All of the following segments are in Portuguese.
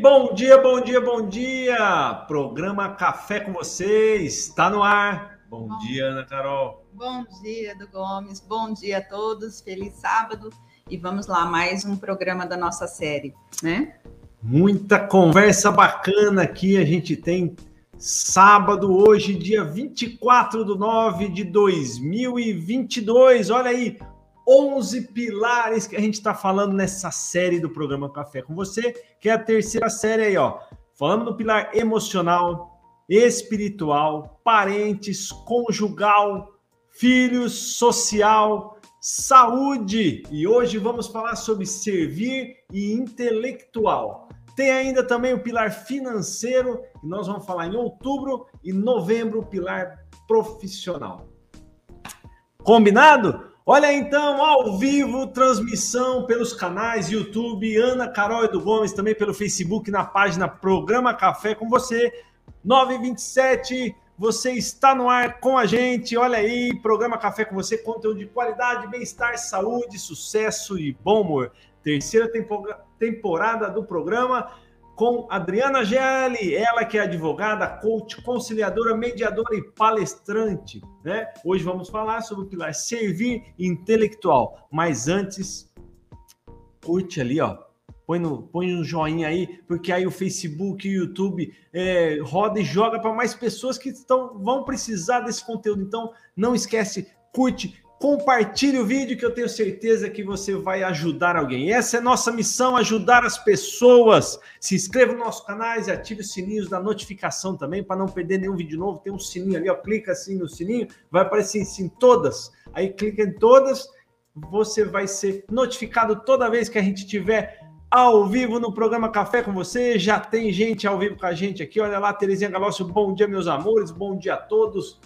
bom dia, bom dia, bom dia! Programa Café com vocês, está no ar. Bom, bom dia, Ana Carol. Bom dia, do Gomes. Bom dia a todos. Feliz sábado. E vamos lá, mais um programa da nossa série, né? Muita conversa bacana aqui. A gente tem sábado, hoje, dia 24 de 9 de 2022. Olha aí, 11 pilares que a gente está falando nessa série do programa Café com você, que é a terceira série aí, ó. Falando do pilar emocional, espiritual, parentes, conjugal, filhos, social, saúde. E hoje vamos falar sobre servir e intelectual. Tem ainda também o pilar financeiro, que nós vamos falar em outubro e novembro, o pilar profissional. Combinado? Olha então, ao vivo, transmissão pelos canais YouTube, Ana Carol Edu Gomes, também pelo Facebook, na página Programa Café com você, 927. Você está no ar com a gente. Olha aí, Programa Café com você, conteúdo de qualidade, bem-estar, saúde, sucesso e bom humor. Terceira temporada do programa com Adriana Gelli, ela que é advogada, coach, conciliadora, mediadora e palestrante, né? Hoje vamos falar sobre o pilar servir intelectual. Mas antes, curte ali, ó. Põe, no, põe um joinha aí, porque aí o Facebook e o YouTube é, roda e joga para mais pessoas que estão, vão precisar desse conteúdo. Então, não esquece, curte, Compartilhe o vídeo que eu tenho certeza que você vai ajudar alguém. Essa é nossa missão, ajudar as pessoas. Se inscreva no nosso canal e ative os sininhos da notificação também para não perder nenhum vídeo novo. Tem um sininho ali, ó, clica assim no sininho, vai aparecer em todas. Aí clica em todas, você vai ser notificado toda vez que a gente tiver ao vivo no programa Café com você. Já tem gente ao vivo com a gente aqui. Olha lá, Terezinha Galócio, bom dia, meus amores. Bom dia a todos.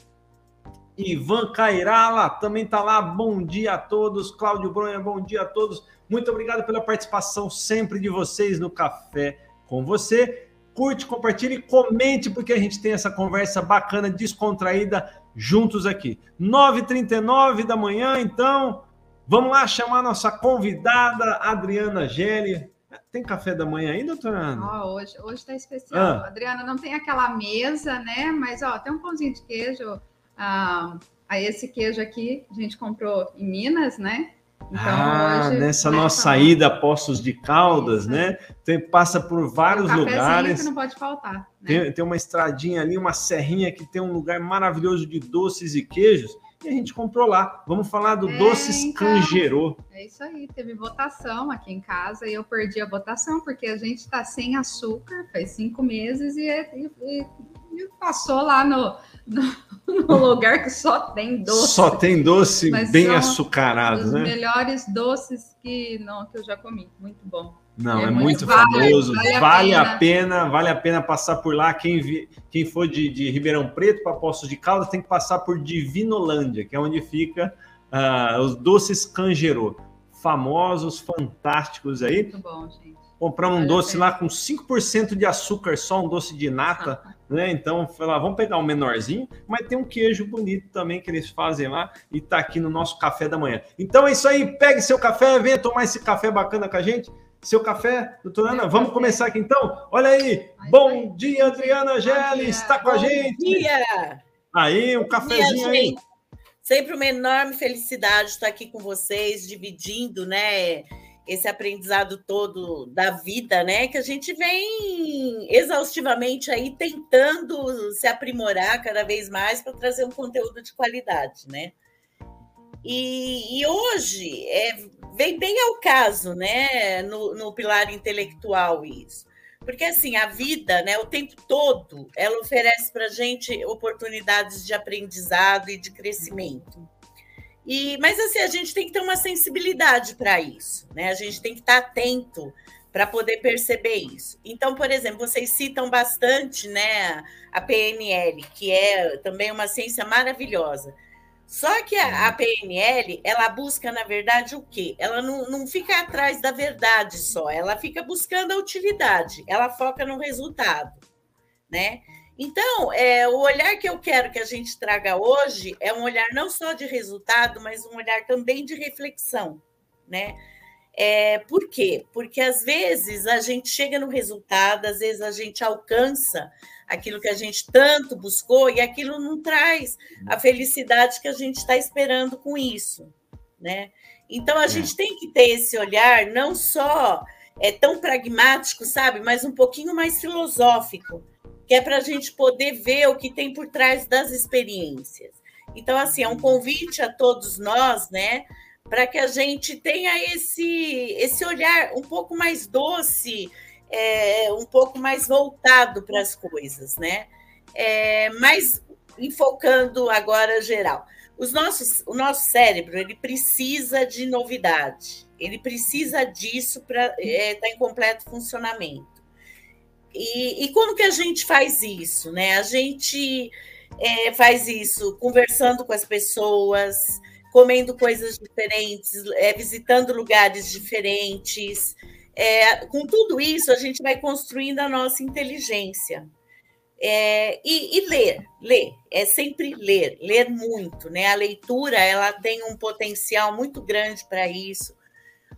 Ivan Cairala também está lá. Bom dia a todos. Cláudio Bronha, bom dia a todos. Muito obrigado pela participação sempre de vocês no Café com você. Curte, compartilhe, comente, porque a gente tem essa conversa bacana, descontraída, juntos aqui. 9h39 da manhã, então, vamos lá chamar nossa convidada, Adriana Gelli. Tem café da manhã aí, doutora Ana? Oh, hoje, hoje tá especial. Ah. Adriana, não tem aquela mesa, né? Mas, ó, tem um pãozinho de queijo ah, esse queijo aqui a gente comprou em Minas, né? Então, ah, hoje, nessa nossa ida a Poços de Caldas, Isso. né? Tem, passa por vários um lugares. Que não pode faltar. Né? Tem, tem uma estradinha ali, uma serrinha que tem um lugar maravilhoso de doces e queijos. E a gente comprou lá. Vamos falar do é, Doces então, Cangerô. É isso aí. Teve votação aqui em casa e eu perdi a votação porque a gente está sem açúcar faz cinco meses e, e, e passou lá no num lugar que só tem doce. Só tem doce Mas bem açucarado, né? Os melhores doces que não que eu já comi, muito bom. Não, é, é muito, muito, famoso, vale, vale, vale a, pena. a, pena. vale a pena passar por lá. Quem, vi, quem for de, de Ribeirão Preto para Poços de Caldas tem que passar por Divinolândia, que é onde fica uh, os doces Cangerô. Famosos, fantásticos aí. Muito bom, gente. Compramos um doce lá com 5% de açúcar, só um doce de nata. Ah né? Então, lá, vamos pegar um menorzinho, mas tem um queijo bonito também que eles fazem lá e tá aqui no nosso café da manhã. Então é isso aí, pegue seu café, venha tomar esse café bacana com a gente. Seu café, doutora Ana, vamos começar aqui então? Olha aí, bom dia, Adriana Gelli, está com a gente. Bom dia! Aí, um cafezinho aí. Sempre uma enorme felicidade estar aqui com vocês, dividindo, né? Esse aprendizado todo da vida, né? Que a gente vem exaustivamente aí tentando se aprimorar cada vez mais para trazer um conteúdo de qualidade, né? E, e hoje é, vem bem ao caso, né? No, no pilar intelectual isso. Porque assim, a vida, né, o tempo todo, ela oferece para a gente oportunidades de aprendizado e de crescimento. E, mas assim, a gente tem que ter uma sensibilidade para isso, né? A gente tem que estar tá atento para poder perceber isso. Então, por exemplo, vocês citam bastante, né, a PNL, que é também uma ciência maravilhosa. Só que a, a PNL, ela busca, na verdade, o quê? Ela não, não fica atrás da verdade só, ela fica buscando a utilidade, ela foca no resultado, né? Então, é, o olhar que eu quero que a gente traga hoje é um olhar não só de resultado, mas um olhar também de reflexão, né? É, por quê? Porque às vezes a gente chega no resultado, às vezes a gente alcança aquilo que a gente tanto buscou e aquilo não traz a felicidade que a gente está esperando com isso, né? Então a é. gente tem que ter esse olhar não só é tão pragmático, sabe, mas um pouquinho mais filosófico, que é para a gente poder ver o que tem por trás das experiências. Então, assim, é um convite a todos nós, né, para que a gente tenha esse, esse olhar um pouco mais doce, é, um pouco mais voltado para as coisas, né? É, mas enfocando agora geral. Os nossos, o nosso cérebro ele precisa de novidade, ele precisa disso para estar é, tá em completo funcionamento. E, e, como que a gente faz isso? Né? A gente é, faz isso conversando com as pessoas, comendo coisas diferentes, é, visitando lugares diferentes. É, com tudo isso, a gente vai construindo a nossa inteligência. É, e, e, ler, ler, é sempre ler, ler muito, né? A leitura ela tem um potencial muito grande para isso.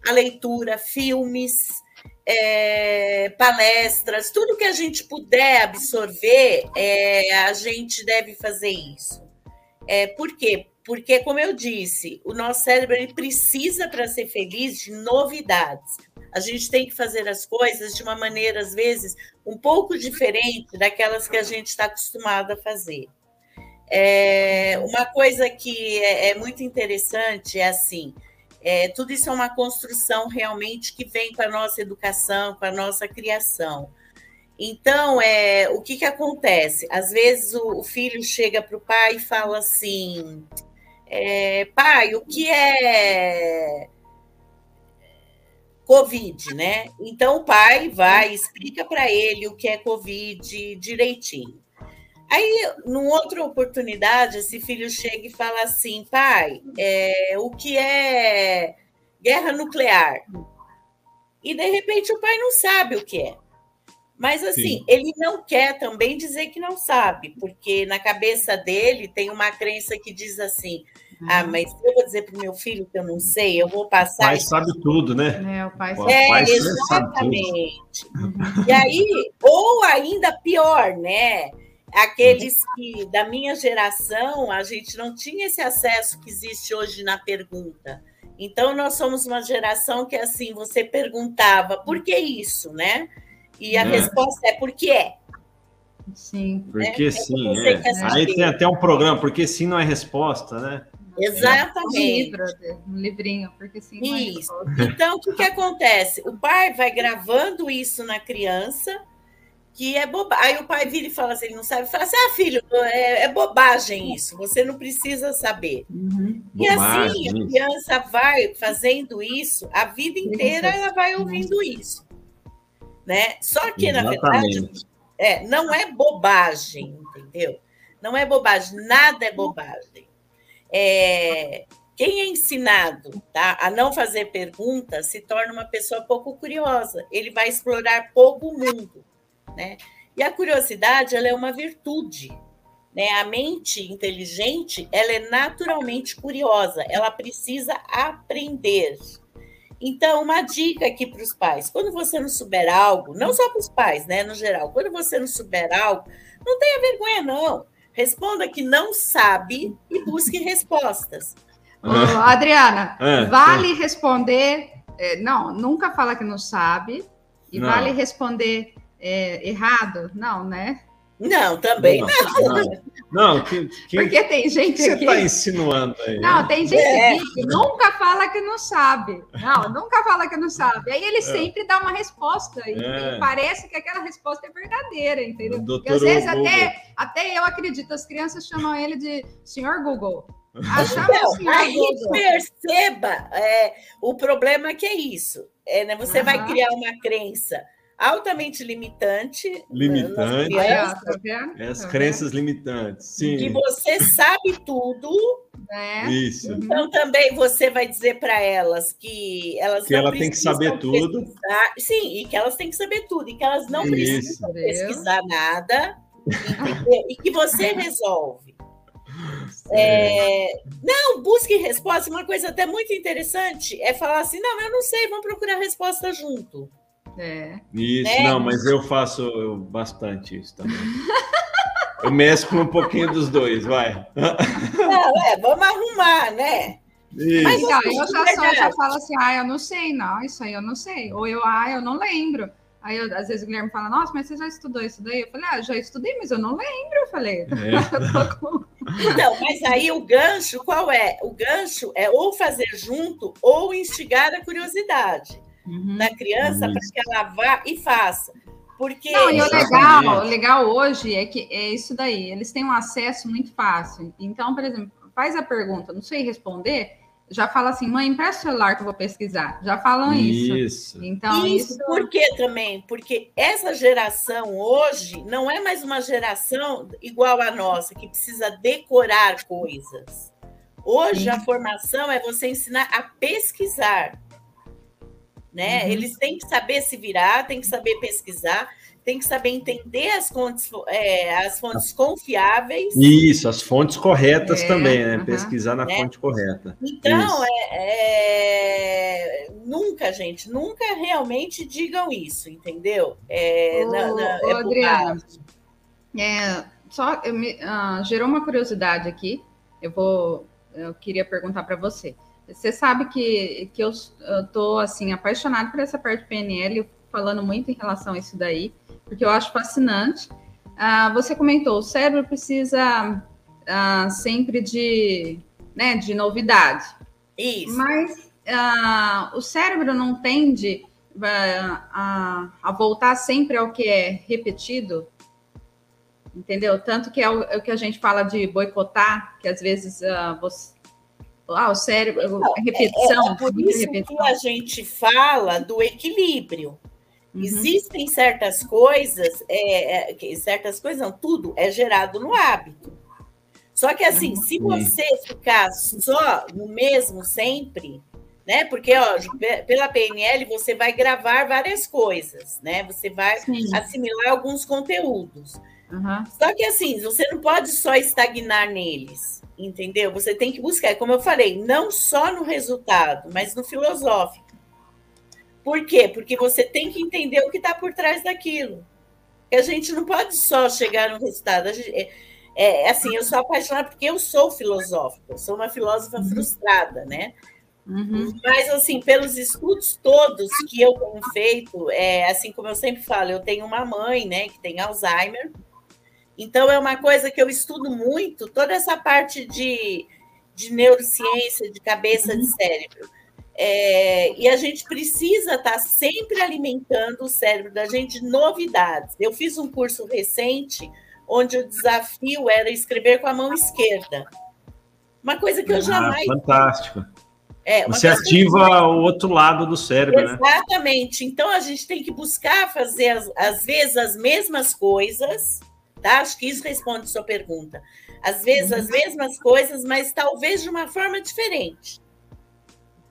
A leitura, filmes, é, palestras, tudo que a gente puder absorver, é, a gente deve fazer isso. É, por quê? Porque, como eu disse, o nosso cérebro ele precisa, para ser feliz, de novidades. A gente tem que fazer as coisas de uma maneira, às vezes, um pouco diferente daquelas que a gente está acostumado a fazer. É, uma coisa que é, é muito interessante é assim: é, tudo isso é uma construção realmente que vem com a nossa educação, com a nossa criação. Então, é, o que, que acontece? Às vezes o, o filho chega para o pai e fala assim: é, pai, o que é Covid, né? Então o pai vai, explica para ele o que é Covid direitinho. Aí, numa outra oportunidade, esse filho chega e fala assim: pai, é, o que é guerra nuclear? E de repente o pai não sabe o que é. Mas assim, Sim. ele não quer também dizer que não sabe, porque na cabeça dele tem uma crença que diz assim: ah, uhum. mas se eu vou dizer para o meu filho que eu não sei, eu vou passar. O pai sabe tudo, né? É, o pai sabe. É, pai exatamente. E aí, ou ainda pior, né? Aqueles que, da minha geração, a gente não tinha esse acesso que existe hoje na pergunta. Então, nós somos uma geração que, assim, você perguntava por que isso, né? E a é. resposta é porque é. Sim. Porque é, sim, é. Aí tem até um programa, porque sim não é resposta, né? Exatamente. Um livro, um livrinho, porque sim. Não é isso. É então, o que, que acontece? O pai vai gravando isso na criança que é bobagem. Aí o pai vira e fala assim, ele não sabe, fala assim, ah, filho, é, é bobagem isso, você não precisa saber. Uhum. E assim, a criança vai fazendo isso, a vida inteira ela vai ouvindo isso. Né? Só que, Exatamente. na verdade, é, não é bobagem, entendeu? Não é bobagem, nada é bobagem. É, quem é ensinado tá, a não fazer perguntas se torna uma pessoa pouco curiosa. Ele vai explorar pouco o mundo. Né? E a curiosidade ela é uma virtude. Né? A mente inteligente ela é naturalmente curiosa, ela precisa aprender. Então, uma dica aqui para os pais: quando você não souber algo, não só para os pais, né, no geral, quando você não souber algo, não tenha vergonha, não. Responda que não sabe e busque respostas. Ô, Adriana, é, vale responder. É, não, nunca fala que não sabe. E não. vale responder é, errado? Não, né? Não, também não. Não, não que, que, porque tem gente que você está insinuando aí. Não, né? tem gente é. que nunca fala que não sabe. Não, nunca fala que não sabe. Aí ele é. sempre dá uma resposta e, é. e, parece que aquela resposta é verdadeira, entendeu? Porque às vezes até, até eu acredito, as crianças chamam ele de senhor Google. Não, aí perceba, é, o problema é que é isso. É, né, você uhum. vai criar uma crença altamente limitante. Né, limitante. Crianças, tá As crenças limitantes. Sim. Que você sabe tudo. Né? Isso. Então também você vai dizer para elas que elas que ela tem que saber tudo. Sim, e que elas têm que saber tudo, e que elas não Isso. precisam pesquisar nada, e que você resolve. É, não, busque resposta. Uma coisa até muito interessante é falar assim: não, eu não sei, vamos procurar resposta junto. É. Isso, é. não, mas eu faço bastante isso também. eu mesclo um pouquinho dos dois, vai. Não, é, vamos arrumar, né? Isso. Mas ó, eu já, só, já falo assim, ah, eu não sei, não, isso aí eu não sei. Ou eu, ah, eu não lembro. Aí, eu, às vezes, o Guilherme fala, nossa, mas você já estudou isso daí? Eu falei, ah, já estudei, mas eu não lembro. Eu falei, é. Então, mas aí o gancho, qual é? O gancho é ou fazer junto ou instigar a curiosidade uhum. da criança para que ela vá e faça. Porque... Não, e o legal, o legal hoje é que é isso daí, eles têm um acesso muito fácil. Então, por exemplo, faz a pergunta, não sei responder, já fala assim, mãe, empresta o celular que eu vou pesquisar. Já falam isso. Isso. Então, isso, isso por que também? Porque essa geração hoje não é mais uma geração igual a nossa, que precisa decorar coisas. Hoje Sim. a formação é você ensinar a pesquisar. Né? Uhum. Eles têm que saber se virar, têm que saber pesquisar tem que saber entender as fontes, é, as fontes confiáveis. Isso, as fontes corretas é, também, né? Pesquisar na né? fonte correta. Então, é, é, nunca, gente, nunca realmente digam isso, entendeu? É, ô, na, na, ô, é Adriana, é, só me, uh, gerou uma curiosidade aqui. Eu vou, eu queria perguntar para você. Você sabe que, que eu estou assim apaixonado por essa parte PNL, falando muito em relação a isso daí porque eu acho fascinante. Ah, você comentou, o cérebro precisa ah, sempre de, né, de novidade. Isso. Mas ah, o cérebro não tende a, a, voltar sempre ao que é repetido, entendeu? Tanto que é o, é o que a gente fala de boicotar, que às vezes você, ah, o cérebro, não, repetição. É, é por isso repetição. que a gente fala do equilíbrio. Uhum. Existem certas coisas, é, é, certas coisas não, tudo é gerado no hábito. Só que assim, uhum. se você ficar só no mesmo sempre, né? Porque ó, pela PNL você vai gravar várias coisas, né? Você vai Sim. assimilar alguns conteúdos. Uhum. Só que assim, você não pode só estagnar neles, entendeu? Você tem que buscar, como eu falei, não só no resultado, mas no filosófico. Por quê? Porque você tem que entender o que está por trás daquilo. A gente não pode só chegar no resultado. Gente, é, é, assim, eu sou apaixonada porque eu sou filosófica, eu sou uma filósofa uhum. frustrada, né? Uhum. Mas, assim, pelos estudos todos que eu tenho feito, é, assim como eu sempre falo, eu tenho uma mãe, né, que tem Alzheimer. Então, é uma coisa que eu estudo muito, toda essa parte de, de neurociência, de cabeça, uhum. de cérebro. É, e a gente precisa estar tá sempre alimentando o cérebro da gente de novidades. Eu fiz um curso recente onde o desafio era escrever com a mão esquerda. Uma coisa que eu ah, jamais. Fantástico. É, Você ativa que... o outro lado do cérebro, né? Exatamente. Né? Então a gente tem que buscar fazer, às vezes, as mesmas coisas, tá? Acho que isso responde sua pergunta. Às vezes, as mesmas coisas, mas talvez de uma forma diferente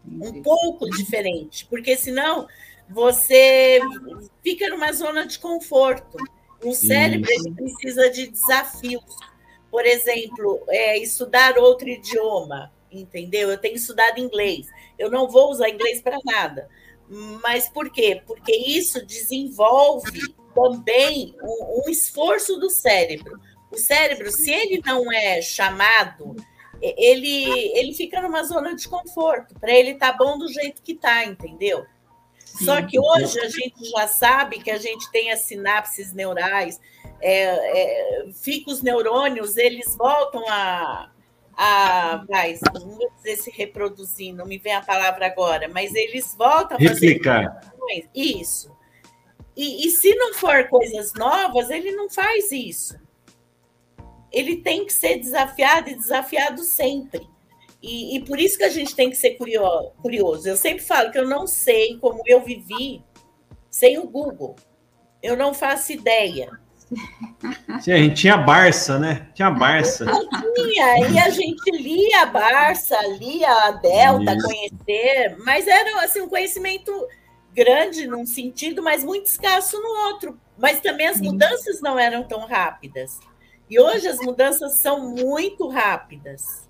um pouco diferente, porque senão você fica numa zona de conforto. O cérebro precisa de desafios. Por exemplo, é, estudar outro idioma, entendeu? Eu tenho estudado inglês. Eu não vou usar inglês para nada. Mas por quê? Porque isso desenvolve também um, um esforço do cérebro. O cérebro, se ele não é chamado ele, ele fica numa zona de conforto. Para ele tá bom do jeito que tá, entendeu? Sim. Só que hoje a gente já sabe que a gente tem as sinapses neurais, é, é, fica os neurônios, eles voltam a, a vai, não vou dizer se reproduzir, não me vem a palavra agora, mas eles voltam a Replicar. fazer isso. E, e se não for coisas novas, ele não faz isso ele tem que ser desafiado e desafiado sempre. E, e, por isso que a gente tem que ser curioso. Eu sempre falo que eu não sei como eu vivi sem o Google. Eu não faço ideia. Sim, a gente tinha Barça, né? Tinha Barça. Não tinha, e a gente lia a Barça, lia a Delta, isso. conhecer, mas era assim, um conhecimento grande num sentido, mas muito escasso no outro. Mas também as mudanças não eram tão rápidas. E hoje as mudanças são muito rápidas.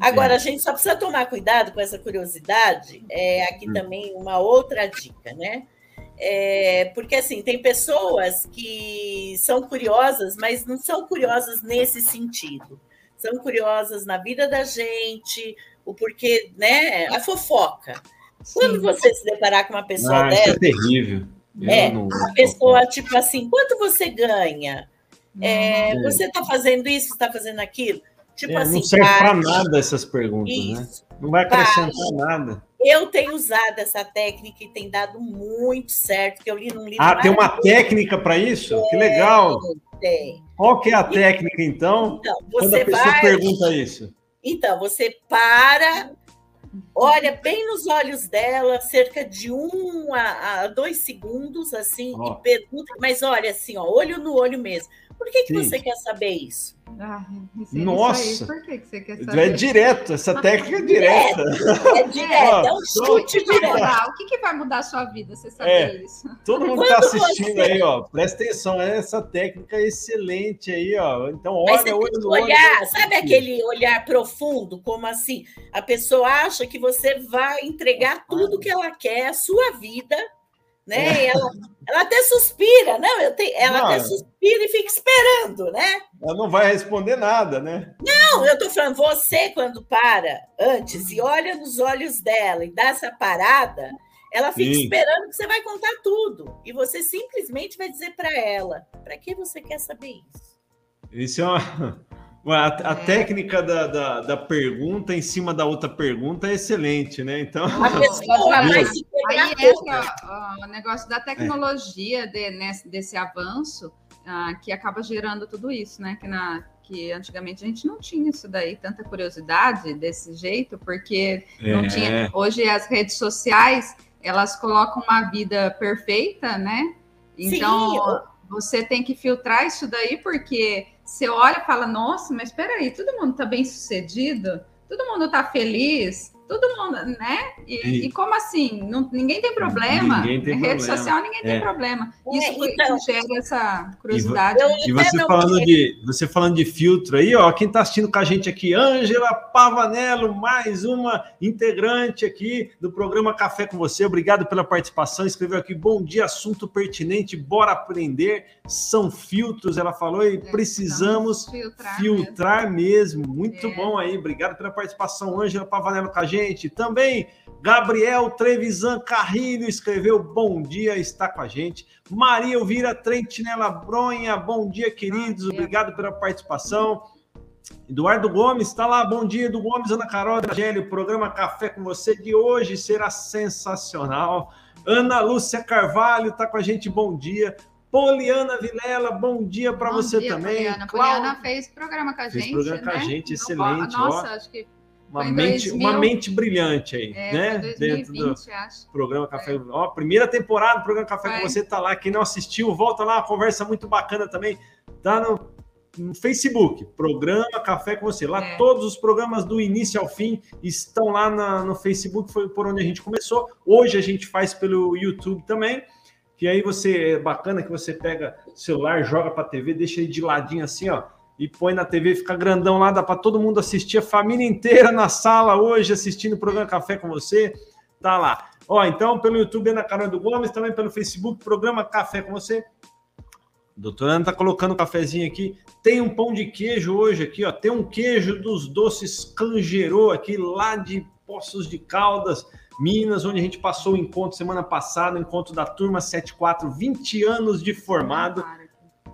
Agora, a gente só precisa tomar cuidado com essa curiosidade. É, aqui hum. também uma outra dica, né? É, porque assim, tem pessoas que são curiosas, mas não são curiosas nesse sentido. São curiosas na vida da gente, o porquê, né? A fofoca. Quando você se deparar com uma pessoa ah, dessa. Isso é terrível. é, não... a pessoa, tipo assim, quanto você ganha? É, é. Você está fazendo isso, está fazendo aquilo? Tipo é, assim, não serve para nada essas perguntas, né? isso, né? Não vai acrescentar nada. Eu tenho usado essa técnica e tem dado muito certo, que eu li num livro. Ah, tem uma técnica para isso? que legal. Tem. Qual que é a técnica, então? Então, você quando a pessoa vai... pergunta isso. Então, você para, olha bem nos olhos dela, cerca de um a, a dois segundos, assim, oh. e pergunta, mas olha assim, ó, olho no olho mesmo. Por que, que você quer saber isso? Ah, Nossa! Por que, que você quer saber? É direto, essa técnica é direta. É direto, é, é um chute direto. O que, que vai mudar a sua vida, você saber é, isso? Todo mundo está assistindo você... aí, ó. Presta atenção, essa técnica é excelente aí, ó. Então, olha, olha olhar. Sabe aquele olhar profundo, como assim? A pessoa acha que você vai entregar tudo que ela quer, a sua vida, né? É. Ela, ela até suspira, não, eu tenho, ela não, até suspira e fica esperando, né? Ela não vai responder nada, né? Não, eu tô falando, você quando para antes e olha nos olhos dela e dá essa parada, ela fica Sim. esperando que você vai contar tudo e você simplesmente vai dizer para ela, para que você quer saber isso? Isso é uma a, a é. técnica da, da, da, pergunta em cima da outra pergunta é excelente, né? Então. Aí entra o negócio da tecnologia, de, nesse, desse avanço, ah, que acaba gerando tudo isso, né? Que, na, que antigamente a gente não tinha isso daí, tanta curiosidade desse jeito, porque é. não tinha. Hoje as redes sociais elas colocam uma vida perfeita, né? Então Sim. você tem que filtrar isso daí, porque você olha e fala, nossa, mas espera aí, todo mundo está bem sucedido? Todo mundo está feliz? Todo mundo, né? E, e como assim? Não, ninguém tem problema. Ninguém tem rede problema. social, ninguém é. tem problema. Isso é, então, gera essa curiosidade. E, e você falando de você falando de filtro aí, ó, quem está assistindo com a gente aqui, Ângela Pavanello, mais uma integrante aqui do programa Café com você. Obrigado pela participação. Escreveu aqui: bom dia, assunto pertinente, bora aprender. São filtros, ela falou, e é, precisamos filtrar, filtrar mesmo. mesmo. Muito é. bom aí. Obrigado pela participação, Ângela Pavanello com a gente gente. Também Gabriel Trevisan Carrilho escreveu bom dia, está com a gente. Maria Elvira Trentinela Bronha, bom dia, queridos. Obrigado pela participação. Eduardo Gomes está lá, bom dia, Edu Gomes, Ana Carol Evangelho, programa Café com você de hoje será sensacional. Ana Lúcia Carvalho está com a gente, bom dia. Poliana Vilela, bom dia para você dia, também. Poliana. Poliana fez programa com a gente. Fez programa né? com a né? gente, excelente. Nossa, ó. acho que uma mente, 2000... uma mente brilhante aí, é, né? 2020, Dentro do acho. programa Café. É. Ó, primeira temporada do programa Café com você tá lá. Quem não assistiu, volta lá, uma conversa muito bacana também. Tá no, no Facebook, programa Café com você. Lá é. todos os programas do início ao fim estão lá na, no Facebook, foi por onde a gente começou. Hoje a gente faz pelo YouTube também. Que aí você é bacana que você pega o celular, joga para TV, deixa ele de ladinho assim, ó e põe na TV, fica grandão lá, dá para todo mundo assistir, a família inteira na sala hoje assistindo o programa Café com você, tá lá. Ó, então pelo YouTube Ana Carol do Gomes, também pelo Facebook, programa Café com você. Doutora Ana tá colocando um cafezinho aqui. Tem um pão de queijo hoje aqui, ó. Tem um queijo dos doces Cangerô aqui lá de Poços de Caldas, Minas, onde a gente passou o encontro semana passada, o encontro da turma 74, 20 anos de formado.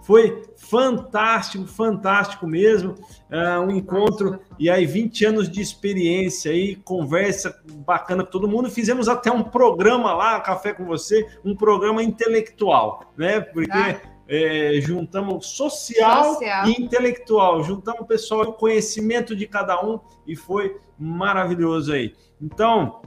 Foi fantástico, fantástico mesmo. Uh, um encontro e aí 20 anos de experiência aí, conversa bacana com todo mundo. Fizemos até um programa lá, Café com você, um programa intelectual, né? Porque ah. é, juntamos social, social, e intelectual, juntamos o pessoal, o conhecimento de cada um e foi maravilhoso aí. Então,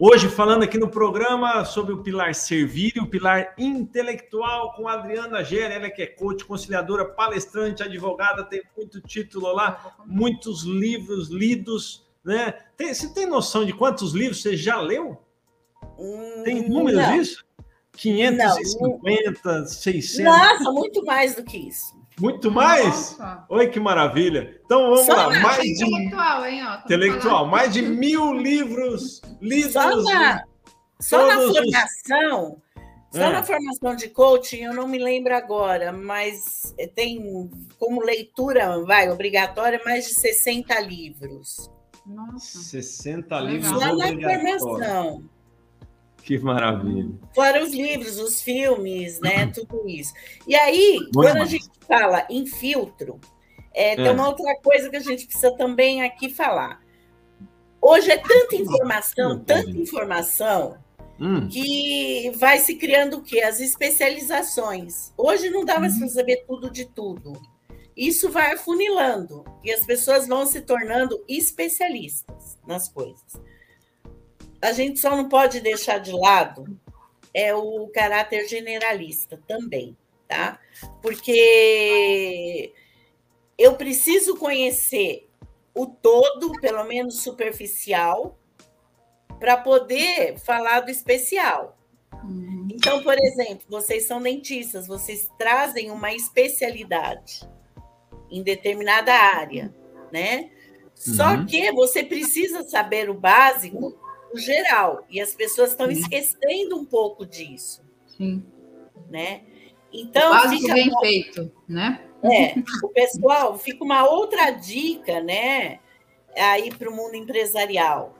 Hoje, falando aqui no programa sobre o pilar servir e o pilar intelectual com a Adriana Gera, ela que é coach, conciliadora, palestrante, advogada, tem muito título lá, muitos livros lidos, né? Tem, você tem noção de quantos livros você já leu? Tem hum, números disso? 550, não, 600? Nossa, muito mais do que isso. Muito mais? Nossa. Oi, que maravilha. Então vamos Só lá. Mais de... Intelectual, hein? Ó, intelectual. Mais de mil livros lidos. Só na, só na formação. Os... Só é. na formação de coaching, eu não me lembro agora, mas tem como leitura, vai, obrigatória, mais de 60 livros. Nossa. 60 livros Só na formação. Que maravilha. Fora os livros, os filmes, né? Tudo isso. E aí, Muito quando a gente fala em filtro, é, é. tem uma outra coisa que a gente precisa também aqui falar. Hoje é tanta informação, tanta informação, hum. que vai se criando o quê? As especializações. Hoje não dá mais para saber tudo de tudo. Isso vai afunilando e as pessoas vão se tornando especialistas nas coisas a gente só não pode deixar de lado é o caráter generalista também, tá? Porque eu preciso conhecer o todo, pelo menos superficial, para poder falar do especial. Uhum. Então, por exemplo, vocês são dentistas, vocês trazem uma especialidade em determinada área, né? Só uhum. que você precisa saber o básico geral. E as pessoas estão esquecendo um pouco disso. Sim. Né? Então, o fica bem uma... feito, né? É, o pessoal fica uma outra dica, né? Aí para o mundo empresarial.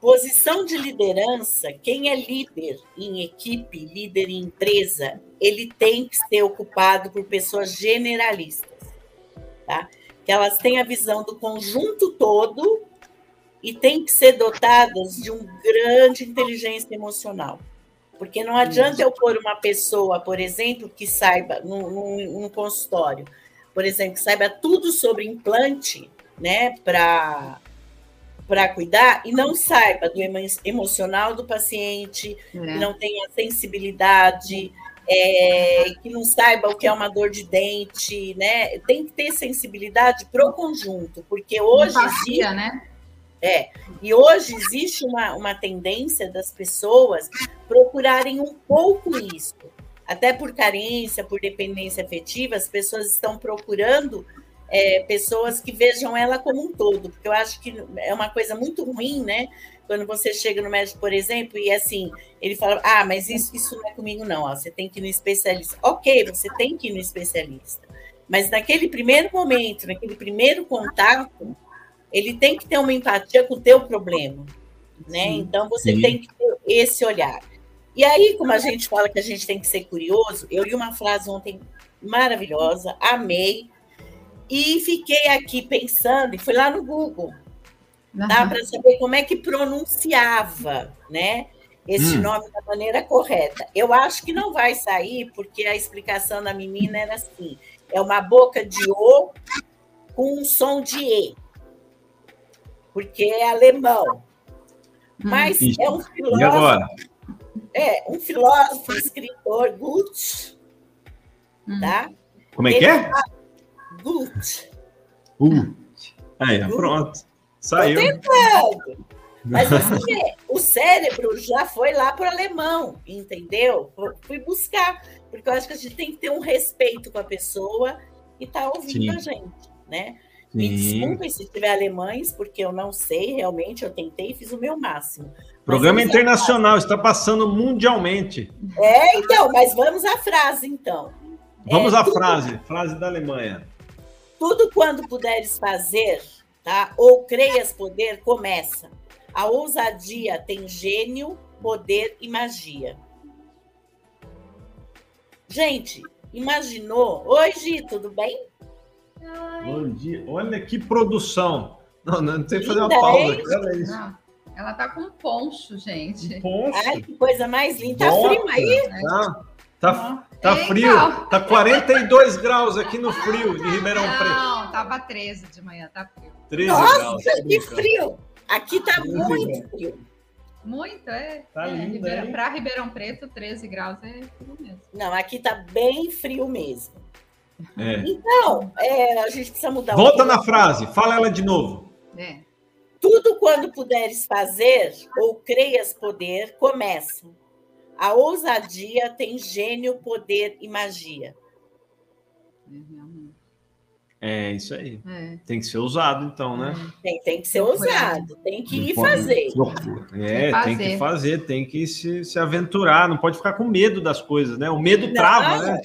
Posição de liderança, quem é líder em equipe, líder em empresa, ele tem que ser ocupado por pessoas generalistas, tá? Que elas têm a visão do conjunto todo e têm que ser dotadas de uma grande inteligência emocional. Porque não adianta eu pôr uma pessoa, por exemplo, que saiba, num, num consultório, por exemplo, que saiba tudo sobre implante, né, para para cuidar e não saiba do emocional do paciente, é. que não tenha sensibilidade, é, que não saiba o que é uma dor de dente, né? Tem que ter sensibilidade para o conjunto, porque hoje Empatia, né? É, e hoje existe uma, uma tendência das pessoas procurarem um pouco isso. Até por carência, por dependência afetiva, as pessoas estão procurando é, pessoas que vejam ela como um todo, porque eu acho que é uma coisa muito ruim, né? Quando você chega no médico, por exemplo, e assim, ele fala: Ah, mas isso, isso não é comigo, não, ó, você tem que ir no especialista. Ok, você tem que ir no especialista. Mas naquele primeiro momento, naquele primeiro contato, ele tem que ter uma empatia com o teu problema, né? Sim, então você sim. tem que ter esse olhar. E aí, como a gente fala que a gente tem que ser curioso, eu li uma frase ontem maravilhosa, amei, e fiquei aqui pensando, e fui lá no Google, uhum. tá, para saber como é que pronunciava, né? Esse hum. nome da maneira correta. Eu acho que não vai sair, porque a explicação da menina era assim: é uma boca de O com um som de E porque é alemão. Mas Isso. é um filósofo. E agora? É, um filósofo, escritor, Goethe, hum. tá? Como é que é? Goethe. Goethe. Aí, pronto. Saiu. Mas assim, o cérebro já foi lá para o alemão, entendeu? Fui buscar, porque eu acho que a gente tem que ter um respeito com a pessoa e tá ouvindo Sim. a gente, né? Me desculpem se tiver alemães, porque eu não sei realmente, eu tentei e fiz o meu máximo. Programa internacional, está passando mundialmente. É, então, mas vamos à frase, então. Vamos é, à tudo, frase, frase da Alemanha. Tudo quando puderes fazer, tá? Ou creias poder, começa. A ousadia tem gênio, poder e magia. Gente, imaginou? Oi, Gi, tudo bem? Bom dia. Olha que produção. Não, não, não tem que fazer uma pausa. Olha isso. Não, ela tá com poncho, gente. Poncho. Ai, que coisa mais linda. Tá frio aí? Tá, tá, tá frio. Tá 42 graus aqui no frio de Ribeirão Preto. Não, tava 13 de manhã, tá frio. 13 Nossa, graus. que frio. Aqui tá muito frio. Muito, é. Tá é, lindo, Ribeirão, Para Ribeirão Preto, 13 graus é frio mesmo. Não, aqui tá bem frio mesmo. É. Então, é, a gente precisa mudar. Volta na frase, fala ela de novo. É. Tudo quando puderes fazer ou creias poder, começa. A ousadia tem gênio, poder e magia. É isso aí. É. Tem que ser usado, então, né? Tem, tem que ser usado, tem que ir fazer. É, tem que fazer, tem que se, se aventurar, não pode ficar com medo das coisas, né? O medo não, trava, né?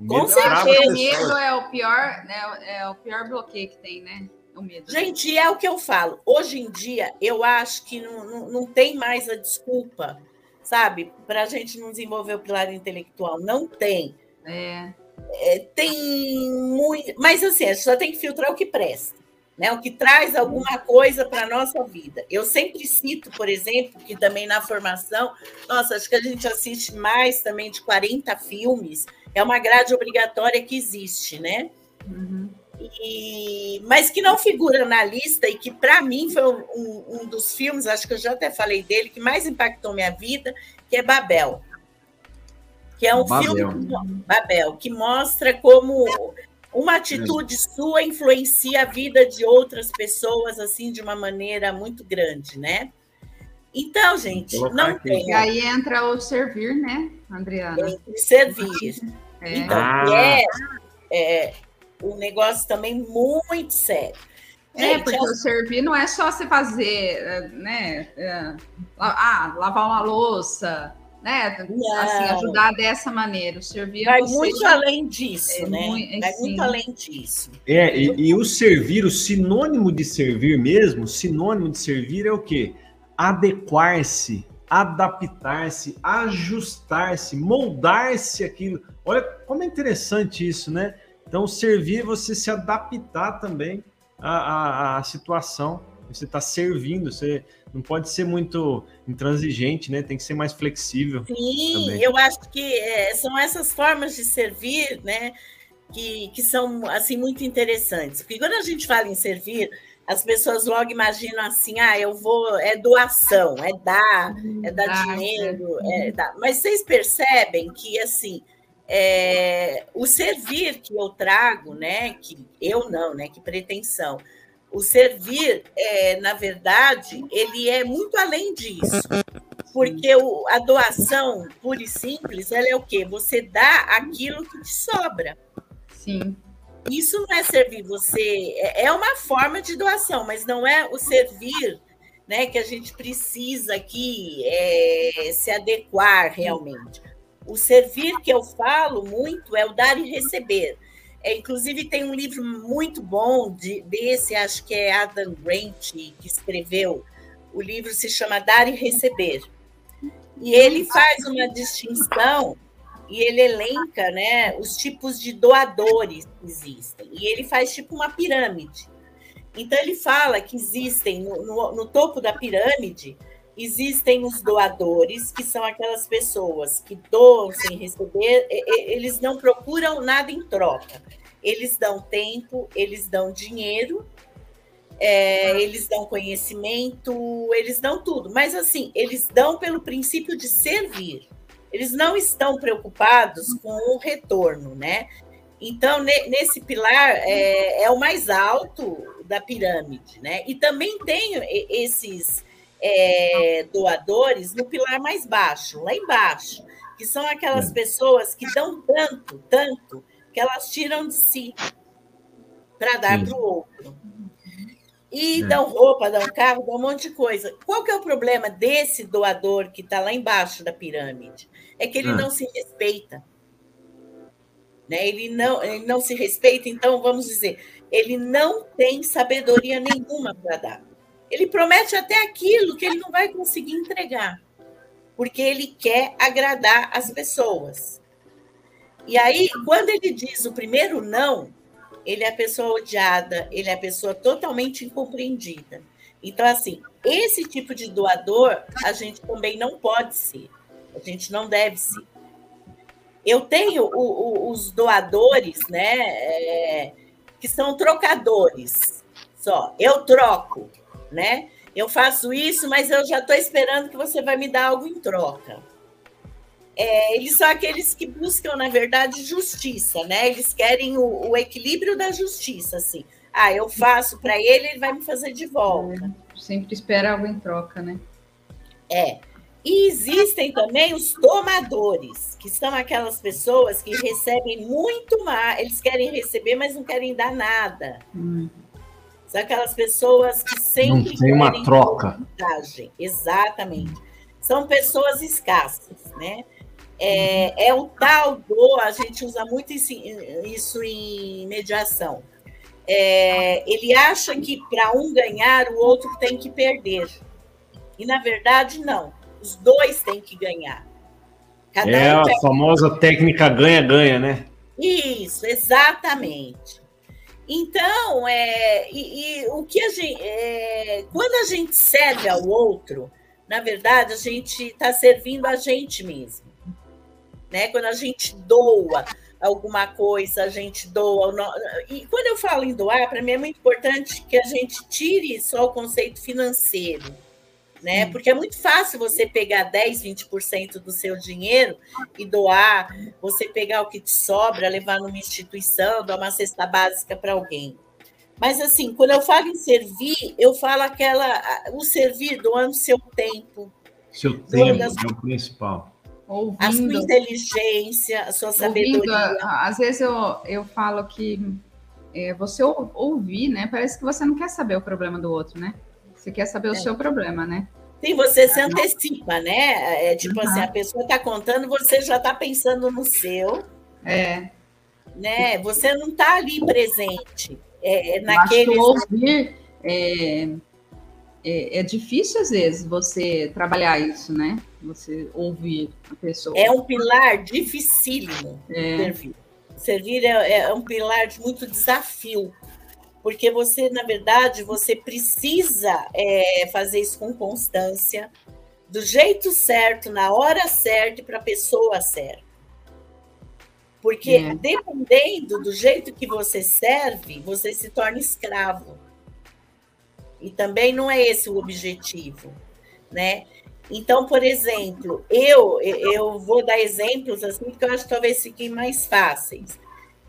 O medo com certeza. O medo é o pior, né? É o pior bloqueio que tem, né? O medo. Gente, é o que eu falo. Hoje em dia, eu acho que não, não, não tem mais a desculpa, sabe? Para a gente não desenvolver o pilar intelectual. Não tem. É. É, tem muito. Mas assim, a gente só tem que filtrar o que presta, né? o que traz alguma coisa para a nossa vida. Eu sempre cito, por exemplo, que também na formação, nossa, acho que a gente assiste mais também de 40 filmes, é uma grade obrigatória que existe, né? Uhum. E, mas que não figura na lista e que para mim foi um, um, dos filmes, acho que eu já até falei dele, que mais impactou minha vida, que é Babel que é um Babel. filme Babel, que mostra como uma atitude sua influencia a vida de outras pessoas assim de uma maneira muito grande, né? Então, gente, não tem. E aí entra o servir, né, Adriana? Entre servir. É. Então, ah. é, é um negócio também muito sério. É, gente, porque o servir não é só você fazer, né? É, ah, lavar uma louça, né? Assim, ajudar dessa maneira, o servir Vai muito além disso, é, né? Muito, Vai sim. muito além disso. É, e, e, o servir, o sinônimo de servir mesmo, sinônimo de servir é o quê? Adequar-se, adaptar-se, ajustar-se, moldar-se aquilo. Olha como é interessante isso, né? Então, servir é você se adaptar também à, à, à situação. Você está servindo, você não pode ser muito intransigente, né? Tem que ser mais flexível. Sim, também. eu acho que é, são essas formas de servir, né? Que, que são assim muito interessantes. Porque quando a gente fala em servir, as pessoas logo imaginam assim, ah, eu vou, é doação, é dar, é dar ah, dinheiro, é. é dar. Mas vocês percebem que assim é, o servir que eu trago, né? Que eu não, né? Que pretensão o servir, é, na verdade, ele é muito além disso. Porque o, a doação, pura e simples, ela é o quê? Você dá aquilo que te sobra. Sim. Isso não é servir, você é, é uma forma de doação, mas não é o servir né, que a gente precisa aqui é, se adequar realmente. O servir que eu falo muito é o dar e receber. É, inclusive, tem um livro muito bom de, desse, acho que é Adam Grant, que escreveu. O livro se chama Dar e Receber. E ele faz uma distinção e ele elenca né, os tipos de doadores que existem. E ele faz tipo uma pirâmide. Então, ele fala que existem, no, no, no topo da pirâmide, existem os doadores, que são aquelas pessoas que doam sem receber, eles não procuram nada em troca. Eles dão tempo, eles dão dinheiro, é, eles dão conhecimento, eles dão tudo. Mas, assim, eles dão pelo princípio de servir. Eles não estão preocupados com o retorno, né? Então, nesse pilar, é, é o mais alto da pirâmide, né? E também tem esses é, doadores no pilar mais baixo, lá embaixo, que são aquelas é. pessoas que dão tanto, tanto, que elas tiram de si para dar para o outro. E é. dão roupa, dão carro, dão um monte de coisa. Qual que é o problema desse doador que está lá embaixo da pirâmide? É que ele ah. não se respeita. Né? Ele, não, ele não se respeita, então, vamos dizer, ele não tem sabedoria nenhuma para dar. Ele promete até aquilo que ele não vai conseguir entregar, porque ele quer agradar as pessoas. E aí, quando ele diz o primeiro não, ele é a pessoa odiada, ele é a pessoa totalmente incompreendida. Então, assim, esse tipo de doador a gente também não pode ser, a gente não deve ser. Eu tenho o, o, os doadores, né, é, que são trocadores. Só, eu troco né? Eu faço isso, mas eu já estou esperando que você vai me dar algo em troca. É, eles são aqueles que buscam, na verdade, justiça, né? Eles querem o, o equilíbrio da justiça, assim. Ah, eu faço para ele, ele vai me fazer de volta. É, sempre espera algo em troca, né? É. E existem também os tomadores, que são aquelas pessoas que recebem muito mais, eles querem receber, mas não querem dar nada. Hum. São aquelas pessoas que sempre não tem uma troca. Vantagem. Exatamente. São pessoas escassas, né? É, é, o tal do, a gente usa muito isso, isso em mediação. É, ele acha que para um ganhar, o outro tem que perder. E, na verdade, não. Os dois têm que ganhar. Cada é um a famosa técnica ganha-ganha, né? Isso, exatamente. Então, é, e, e o que a gente, é, quando a gente serve ao outro, na verdade, a gente está servindo a gente mesmo. Né? Quando a gente doa alguma coisa, a gente doa. E quando eu falo em doar, para mim é muito importante que a gente tire só o conceito financeiro né? Porque é muito fácil você pegar 10, 20% do seu dinheiro e doar, você pegar o que te sobra, levar numa instituição, dar uma cesta básica para alguém. Mas assim, quando eu falo em servir, eu falo aquela o servir doando seu tempo. Seu tempo é o principal. Ouvindo, a sua inteligência, a sua sabedoria. Ouvindo, às vezes eu, eu falo que é, você ouvir, né? Parece que você não quer saber o problema do outro, né? Você quer saber o é. seu problema, né? Sim, você se antecipa, né? É tipo uhum. assim, a pessoa está contando, você já está pensando no seu. É. Né? Você não está ali presente. É, é naquele. Ouvir é, é, é, difícil, às vezes, você trabalhar isso, né? Você ouvir a pessoa. É um pilar dificílimo é. servir. Servir é, é um pilar de muito desafio porque você, na verdade, você precisa é, fazer isso com constância, do jeito certo, na hora certa e para a pessoa certa. Porque é. dependendo do jeito que você serve, você se torna escravo. E também não é esse o objetivo, né? Então, por exemplo, eu eu vou dar exemplos assim, porque eu acho que talvez fiquem mais fáceis.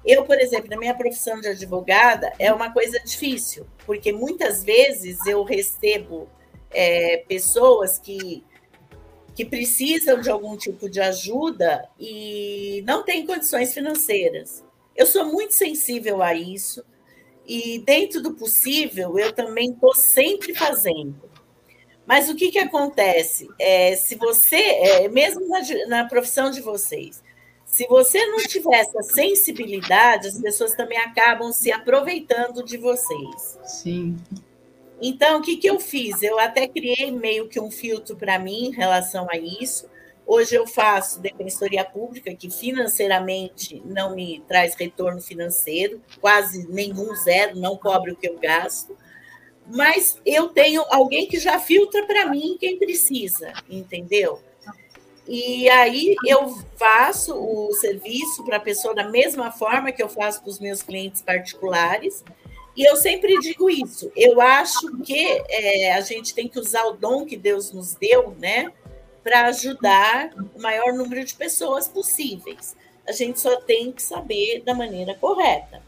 Eu, por exemplo, na minha profissão de advogada, é uma coisa difícil, porque muitas vezes eu recebo é, pessoas que, que precisam de algum tipo de ajuda e não têm condições financeiras. Eu sou muito sensível a isso e, dentro do possível, eu também estou sempre fazendo. Mas o que, que acontece? É, se você, é, mesmo na, na profissão de vocês, se você não tiver essa sensibilidade, as pessoas também acabam se aproveitando de vocês. Sim. Então, o que, que eu fiz? Eu até criei meio que um filtro para mim em relação a isso. Hoje eu faço defensoria pública, que financeiramente não me traz retorno financeiro, quase nenhum zero, não cobre o que eu gasto. Mas eu tenho alguém que já filtra para mim quem precisa, entendeu? E aí eu faço o serviço para a pessoa da mesma forma que eu faço para os meus clientes particulares. E eu sempre digo isso. Eu acho que é, a gente tem que usar o dom que Deus nos deu, né, para ajudar o maior número de pessoas possíveis. A gente só tem que saber da maneira correta.